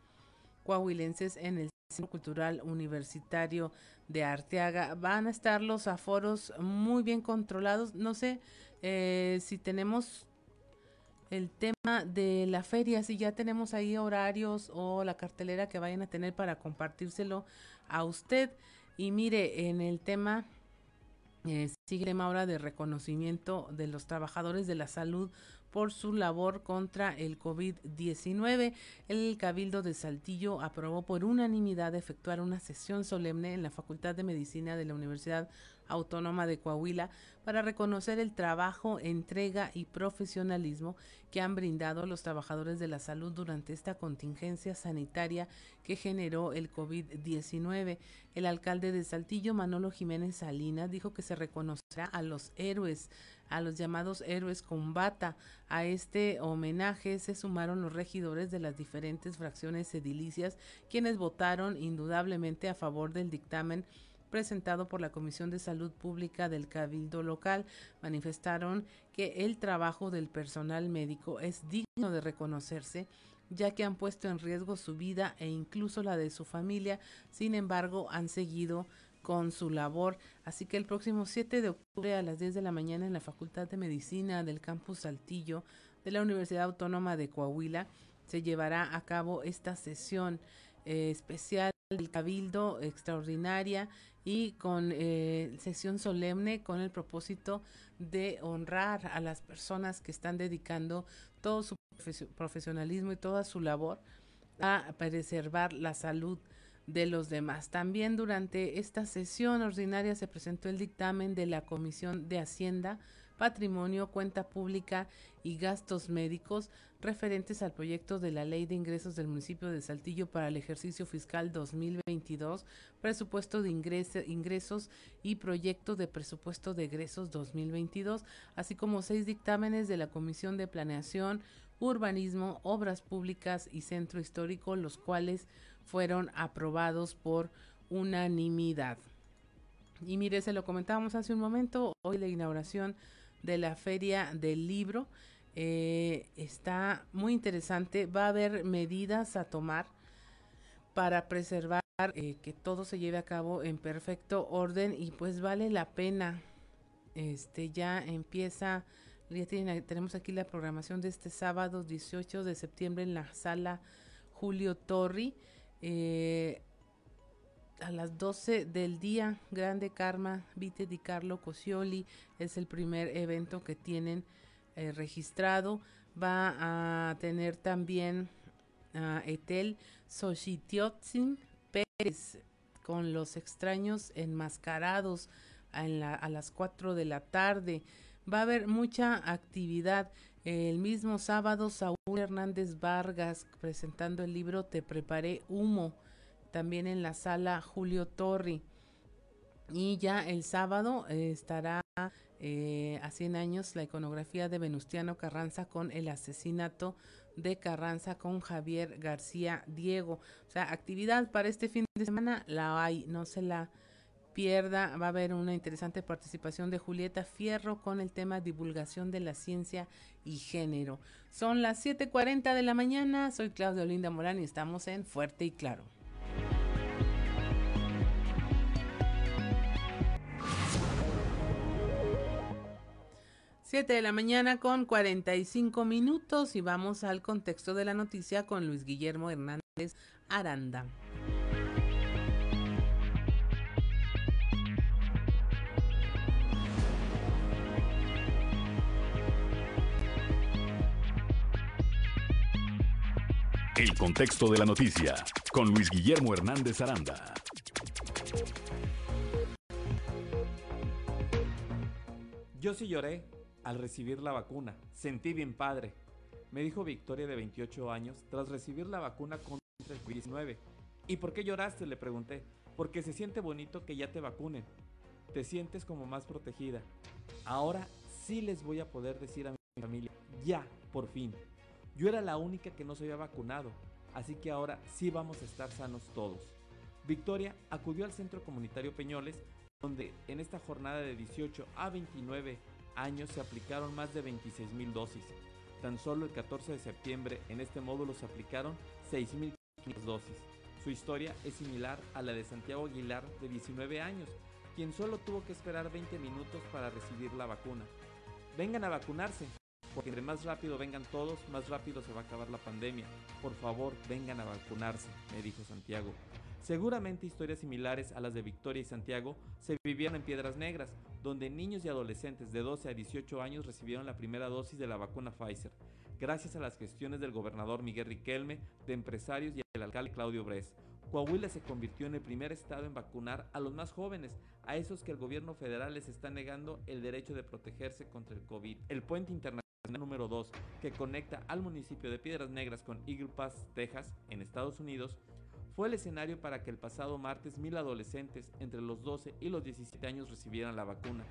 Speaker 1: coahuilenses en el Cultural Universitario de Arteaga. Van a estar los aforos muy bien controlados. No sé eh, si tenemos el tema de la feria, si ya tenemos ahí horarios o la cartelera que vayan a tener para compartírselo a usted. Y mire, en el tema eh, sigue el tema ahora de reconocimiento de los trabajadores de la salud por su labor contra el COVID-19. El Cabildo de Saltillo aprobó por unanimidad efectuar una sesión solemne en la Facultad de Medicina de la Universidad Autónoma de Coahuila para reconocer el trabajo, entrega y profesionalismo que han brindado los trabajadores de la salud durante esta contingencia sanitaria que generó el COVID-19. El alcalde de Saltillo, Manolo Jiménez Salinas, dijo que se reconocerá a los héroes a los llamados héroes combata. A este homenaje se sumaron los regidores de las diferentes fracciones edilicias, quienes votaron indudablemente a favor del dictamen presentado por la Comisión de Salud Pública del Cabildo local, manifestaron que el trabajo del personal médico es digno de reconocerse ya que han puesto en riesgo su vida e incluso la de su familia, sin embargo han seguido con su labor. Así que el próximo 7 de octubre a las 10 de la mañana en la Facultad de Medicina del Campus Saltillo de la Universidad Autónoma de Coahuila se llevará a cabo esta sesión eh, especial del Cabildo extraordinaria y con eh, sesión solemne con el propósito de honrar a las personas que están dedicando todo su profesionalismo y toda su labor a preservar la salud de los demás. También durante esta sesión ordinaria se presentó el dictamen de la Comisión de Hacienda patrimonio, cuenta pública y gastos médicos referentes al proyecto de la Ley de Ingresos del municipio de Saltillo para el ejercicio fiscal 2022, presupuesto de ingresos y proyecto de presupuesto de egresos 2022, así como seis dictámenes de la Comisión de Planeación, Urbanismo, Obras Públicas y Centro Histórico, los cuales fueron aprobados por unanimidad. Y mire, se lo comentábamos hace un momento, hoy la inauguración de la Feria del Libro eh, está muy interesante. Va a haber medidas a tomar para preservar eh, que todo se lleve a cabo en perfecto orden y pues vale la pena. Este ya empieza, ya tenemos aquí la programación de este sábado 18 de septiembre en la sala Julio Torri. Eh, a las 12 del día, Grande Karma, Vite di Carlo Cosioli, es el primer evento que tienen eh, registrado. Va a tener también a Etel Xochitiotzin Pérez con los extraños enmascarados a las 4 de la tarde. Va a haber mucha actividad. El mismo sábado, Saúl Hernández Vargas presentando el libro Te preparé humo, también en la sala Julio Torri. Y ya el sábado eh, estará eh, a 100 años la iconografía de Venustiano Carranza con el asesinato de Carranza con Javier García Diego. O sea, actividad para este fin de semana la hay, no se la Va a haber una interesante participación de Julieta Fierro con el tema divulgación de la ciencia y género. Son las 7:40 de la mañana. Soy Claudia Olinda Morán y estamos en Fuerte y Claro. 7 de la mañana con 45 minutos y vamos al contexto de la noticia con Luis Guillermo Hernández Aranda.
Speaker 2: El contexto de la noticia con Luis Guillermo Hernández Aranda.
Speaker 27: Yo sí lloré al recibir la vacuna. Sentí bien padre. Me dijo Victoria de 28 años tras recibir la vacuna contra el COVID-19. ¿Y por qué lloraste? Le pregunté. Porque se siente bonito que ya te vacunen. Te sientes como más protegida. Ahora sí les voy a poder decir a mi familia, ya, por fin. Yo era la única que no se había vacunado, así que ahora sí vamos a estar sanos todos. Victoria acudió al Centro Comunitario Peñoles, donde en esta jornada de 18 a 29 años se aplicaron más de 26 mil dosis. Tan solo el 14 de septiembre en este módulo se aplicaron 6.500 dosis. Su historia es similar a la de Santiago Aguilar de 19 años, quien solo tuvo que esperar 20 minutos para recibir la vacuna. Vengan a vacunarse, porque entre más rápido vengan todos, más rápido se va a acabar la pandemia. Por favor, vengan a vacunarse, me dijo Santiago. Seguramente historias similares a las de Victoria y Santiago se vivieron en Piedras Negras, donde niños y adolescentes de 12 a 18 años recibieron la primera dosis de la vacuna Pfizer, gracias a las gestiones del gobernador Miguel Riquelme, de empresarios y el alcalde Claudio Bres. Coahuila se convirtió en el primer estado en vacunar a los más jóvenes, a esos que el gobierno federal les está negando el derecho de protegerse contra el COVID. El puente internacional número 2, que conecta al municipio de Piedras Negras con Eagle Pass, Texas, en Estados Unidos, fue el escenario para que el pasado martes mil adolescentes entre los 12 y los 17 años recibieran la vacuna.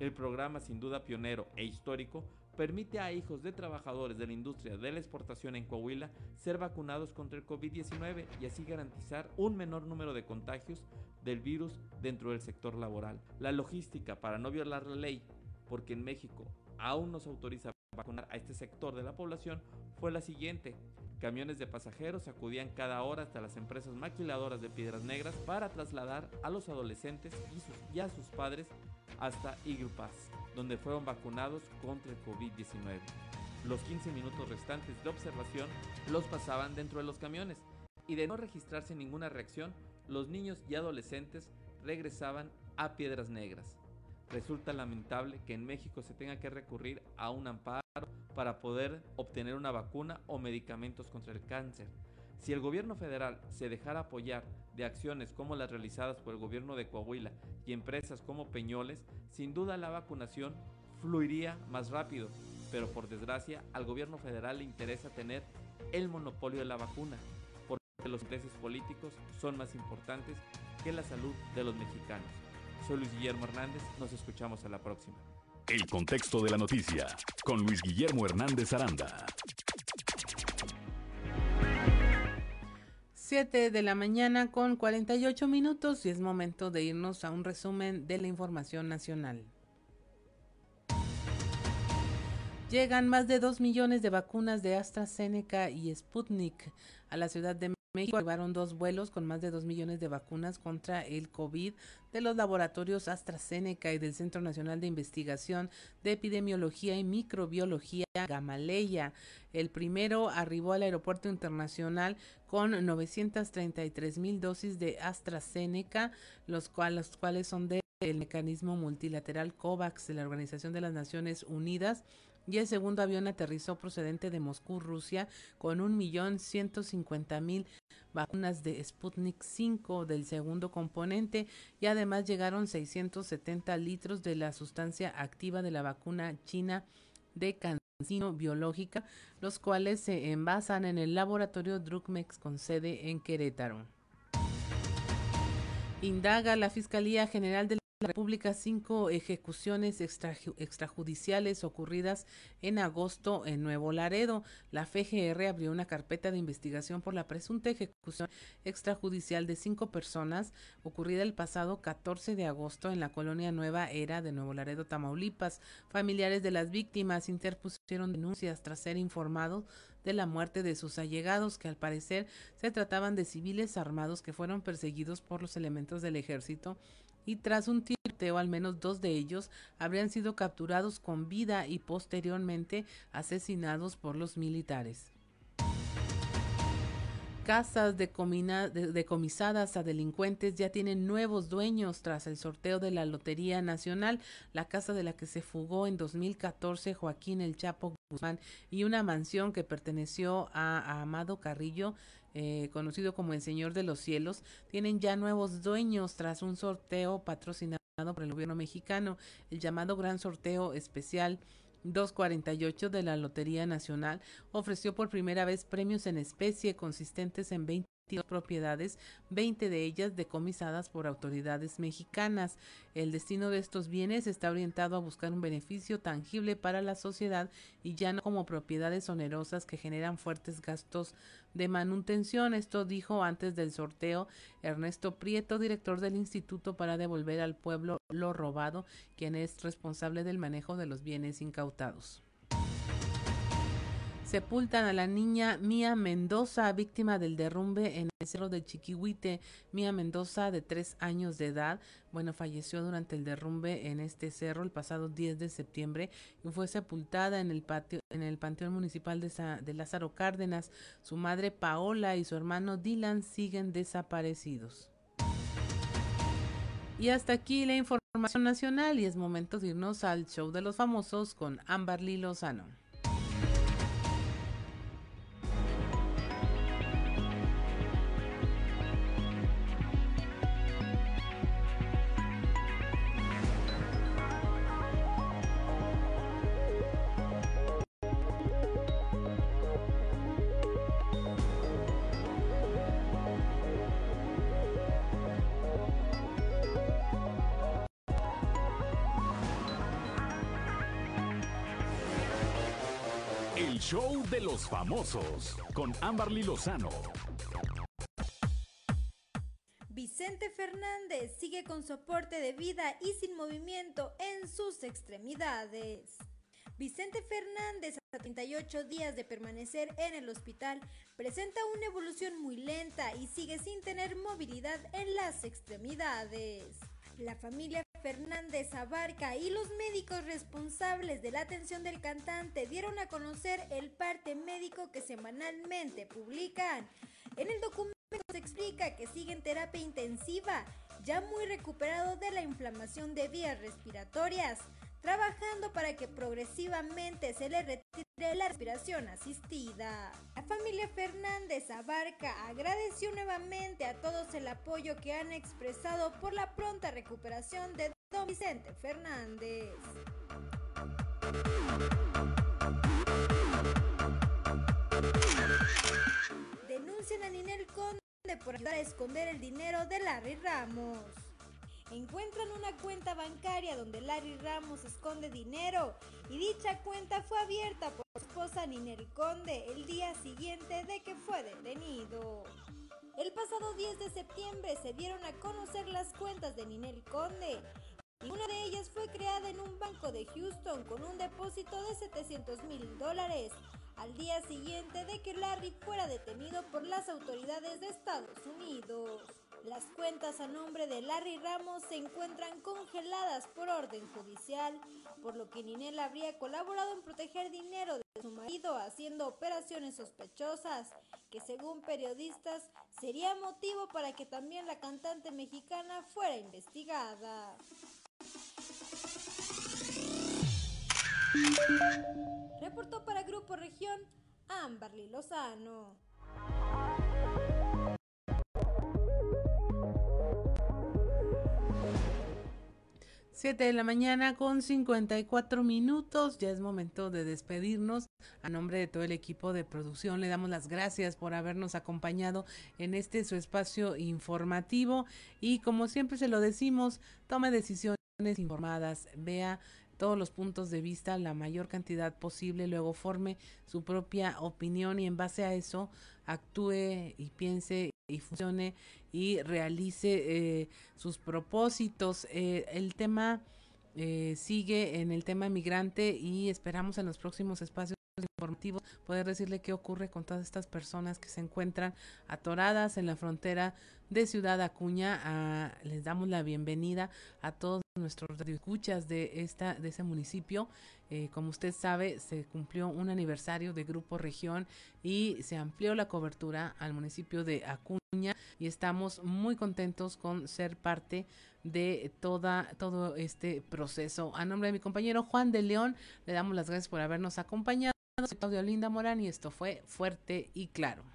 Speaker 27: El programa, sin duda pionero e histórico, permite a hijos de trabajadores de la industria de la exportación en Coahuila ser vacunados contra el COVID-19 y así garantizar un menor número de contagios del virus dentro del sector laboral. La logística para no violar la ley, porque en México aún no se autoriza vacunar a este sector de la población, fue la siguiente. Camiones de pasajeros acudían cada hora hasta las empresas maquiladoras de Piedras Negras para trasladar a los adolescentes y, a sus padres hasta Eagle Pass, donde fueron vacunados contra el COVID-19. Los 15 minutos restantes de observación los pasaban dentro de los camiones y de no registrarse ninguna reacción, los niños y adolescentes regresaban a Piedras Negras. Resulta lamentable que en México se tenga que recurrir a un amparo para poder obtener una vacuna o medicamentos contra el cáncer. Si el gobierno federal se dejara apoyar de acciones como las realizadas por el gobierno de Coahuila y empresas como Peñoles, sin duda la vacunación fluiría más rápido, pero por desgracia al gobierno federal le interesa tener el monopolio de la vacuna, porque los intereses políticos son más importantes que la salud de los mexicanos. Soy Luis Guillermo Hernández, nos escuchamos a la próxima.
Speaker 2: El contexto de la noticia con Luis Guillermo Hernández Aranda.
Speaker 1: 7 de la mañana con 48 minutos y es momento de irnos a un resumen de la información nacional. Llegan más de 2 millones de vacunas de AstraZeneca y Sputnik a la Ciudad de México llevaron dos vuelos con más de dos millones de vacunas contra el COVID de los laboratorios AstraZeneca y del Centro Nacional de Investigación de Epidemiología y Microbiología Gamaleya. El primero arribó al aeropuerto internacional con 933 mil dosis de AstraZeneca, los cuales son del mecanismo multilateral COVAX de la Organización de las Naciones Unidas y el segundo avión aterrizó procedente de Moscú, Rusia, con un millón ciento cincuenta mil vacunas de Sputnik 5 del segundo componente y además llegaron 670 litros de la sustancia activa de la vacuna china de cancino biológica, los cuales se envasan en el laboratorio Drugmex con sede en Querétaro. Indaga la Fiscalía General del la República cinco ejecuciones extrajudiciales ocurridas en agosto en Nuevo Laredo. La FGR abrió una carpeta de investigación por la presunta ejecución extrajudicial de cinco personas ocurrida el pasado 14 de agosto en la colonia Nueva Era de Nuevo Laredo, Tamaulipas. Familiares de las víctimas interpusieron denuncias tras ser informados de la muerte de sus allegados, que al parecer se trataban de civiles armados que fueron perseguidos por los elementos del ejército y tras un tiroteo al menos dos de ellos habrían sido capturados con vida y posteriormente asesinados por los militares. Casas decomisadas a delincuentes ya tienen nuevos dueños tras el sorteo de la Lotería Nacional, la casa de la que se fugó en 2014 Joaquín El Chapo Guzmán y una mansión que perteneció a Amado Carrillo eh, conocido como el Señor de los Cielos, tienen ya nuevos dueños tras un sorteo patrocinado por el gobierno mexicano, el llamado Gran Sorteo Especial 248 de la Lotería Nacional. Ofreció por primera vez premios en especie consistentes en 20 propiedades, 20 de ellas decomisadas por autoridades mexicanas. El destino de estos bienes está orientado a buscar un beneficio tangible para la sociedad y ya no como propiedades onerosas que generan fuertes gastos de manutención. Esto dijo antes del sorteo Ernesto Prieto, director del Instituto para devolver al pueblo lo robado, quien es responsable del manejo de los bienes incautados. Sepultan a la niña Mía Mendoza, víctima del derrumbe en el cerro de Chiquihuite. Mía Mendoza, de tres años de edad, bueno, falleció durante el derrumbe en este cerro el pasado 10 de septiembre y fue sepultada en el patio, en el Panteón Municipal de, de Lázaro Cárdenas. Su madre Paola y su hermano Dylan siguen desaparecidos. Y hasta aquí la información nacional y es momento de irnos al show de los famosos con Amberly Lozano.
Speaker 2: Famosos con Amberly Lozano.
Speaker 28: Vicente Fernández sigue con soporte de vida y sin movimiento en sus extremidades. Vicente Fernández, a 38 días de permanecer en el hospital, presenta una evolución muy lenta y sigue sin tener movilidad en las extremidades. La familia Fernández Abarca y los médicos responsables de la atención del cantante dieron a conocer el parte médico que semanalmente publican. En el documento se explica que sigue en terapia intensiva, ya muy recuperado de la inflamación de vías respiratorias trabajando para que progresivamente se le retire la respiración asistida. La familia Fernández Abarca agradeció nuevamente a todos el apoyo que han expresado por la pronta recuperación de don Vicente Fernández. Denuncian a Ninel Conde por ayudar a esconder el dinero de Larry Ramos. Encuentran una cuenta bancaria donde Larry Ramos esconde dinero y dicha cuenta fue abierta por su esposa Ninel Conde el día siguiente de que fue detenido. El pasado 10 de septiembre se dieron a conocer las cuentas de Ninel Conde y una de ellas fue creada en un banco de Houston con un depósito de 700 mil dólares al día siguiente de que Larry fuera detenido por las autoridades de Estados Unidos. Las cuentas a nombre de Larry Ramos se encuentran congeladas por orden judicial, por lo que Ninel habría colaborado en proteger dinero de su marido haciendo operaciones sospechosas, que según periodistas sería motivo para que también la cantante mexicana fuera investigada. Reportó para Grupo Región Amberly Lozano.
Speaker 1: 7 de la mañana con 54 minutos. Ya es momento de despedirnos. A nombre de todo el equipo de producción le damos las gracias por habernos acompañado en este su espacio informativo y como siempre se lo decimos, tome decisiones informadas, vea todos los puntos de vista, la mayor cantidad posible, luego forme su propia opinión y en base a eso actúe y piense y funcione y realice eh, sus propósitos. Eh, el tema eh, sigue en el tema migrante y esperamos en los próximos espacios informativos poder decirle qué ocurre con todas estas personas que se encuentran atoradas en la frontera de Ciudad Acuña. Les damos la bienvenida a todos nuestros escuchas de esta de ese municipio. Eh, como usted sabe, se cumplió un aniversario de Grupo Región y se amplió la cobertura al municipio de Acuña y estamos muy contentos con ser parte de toda todo este proceso. A nombre de mi compañero Juan de León, le damos las gracias por habernos acompañado. Soy Claudia Linda Morán y esto fue Fuerte y Claro.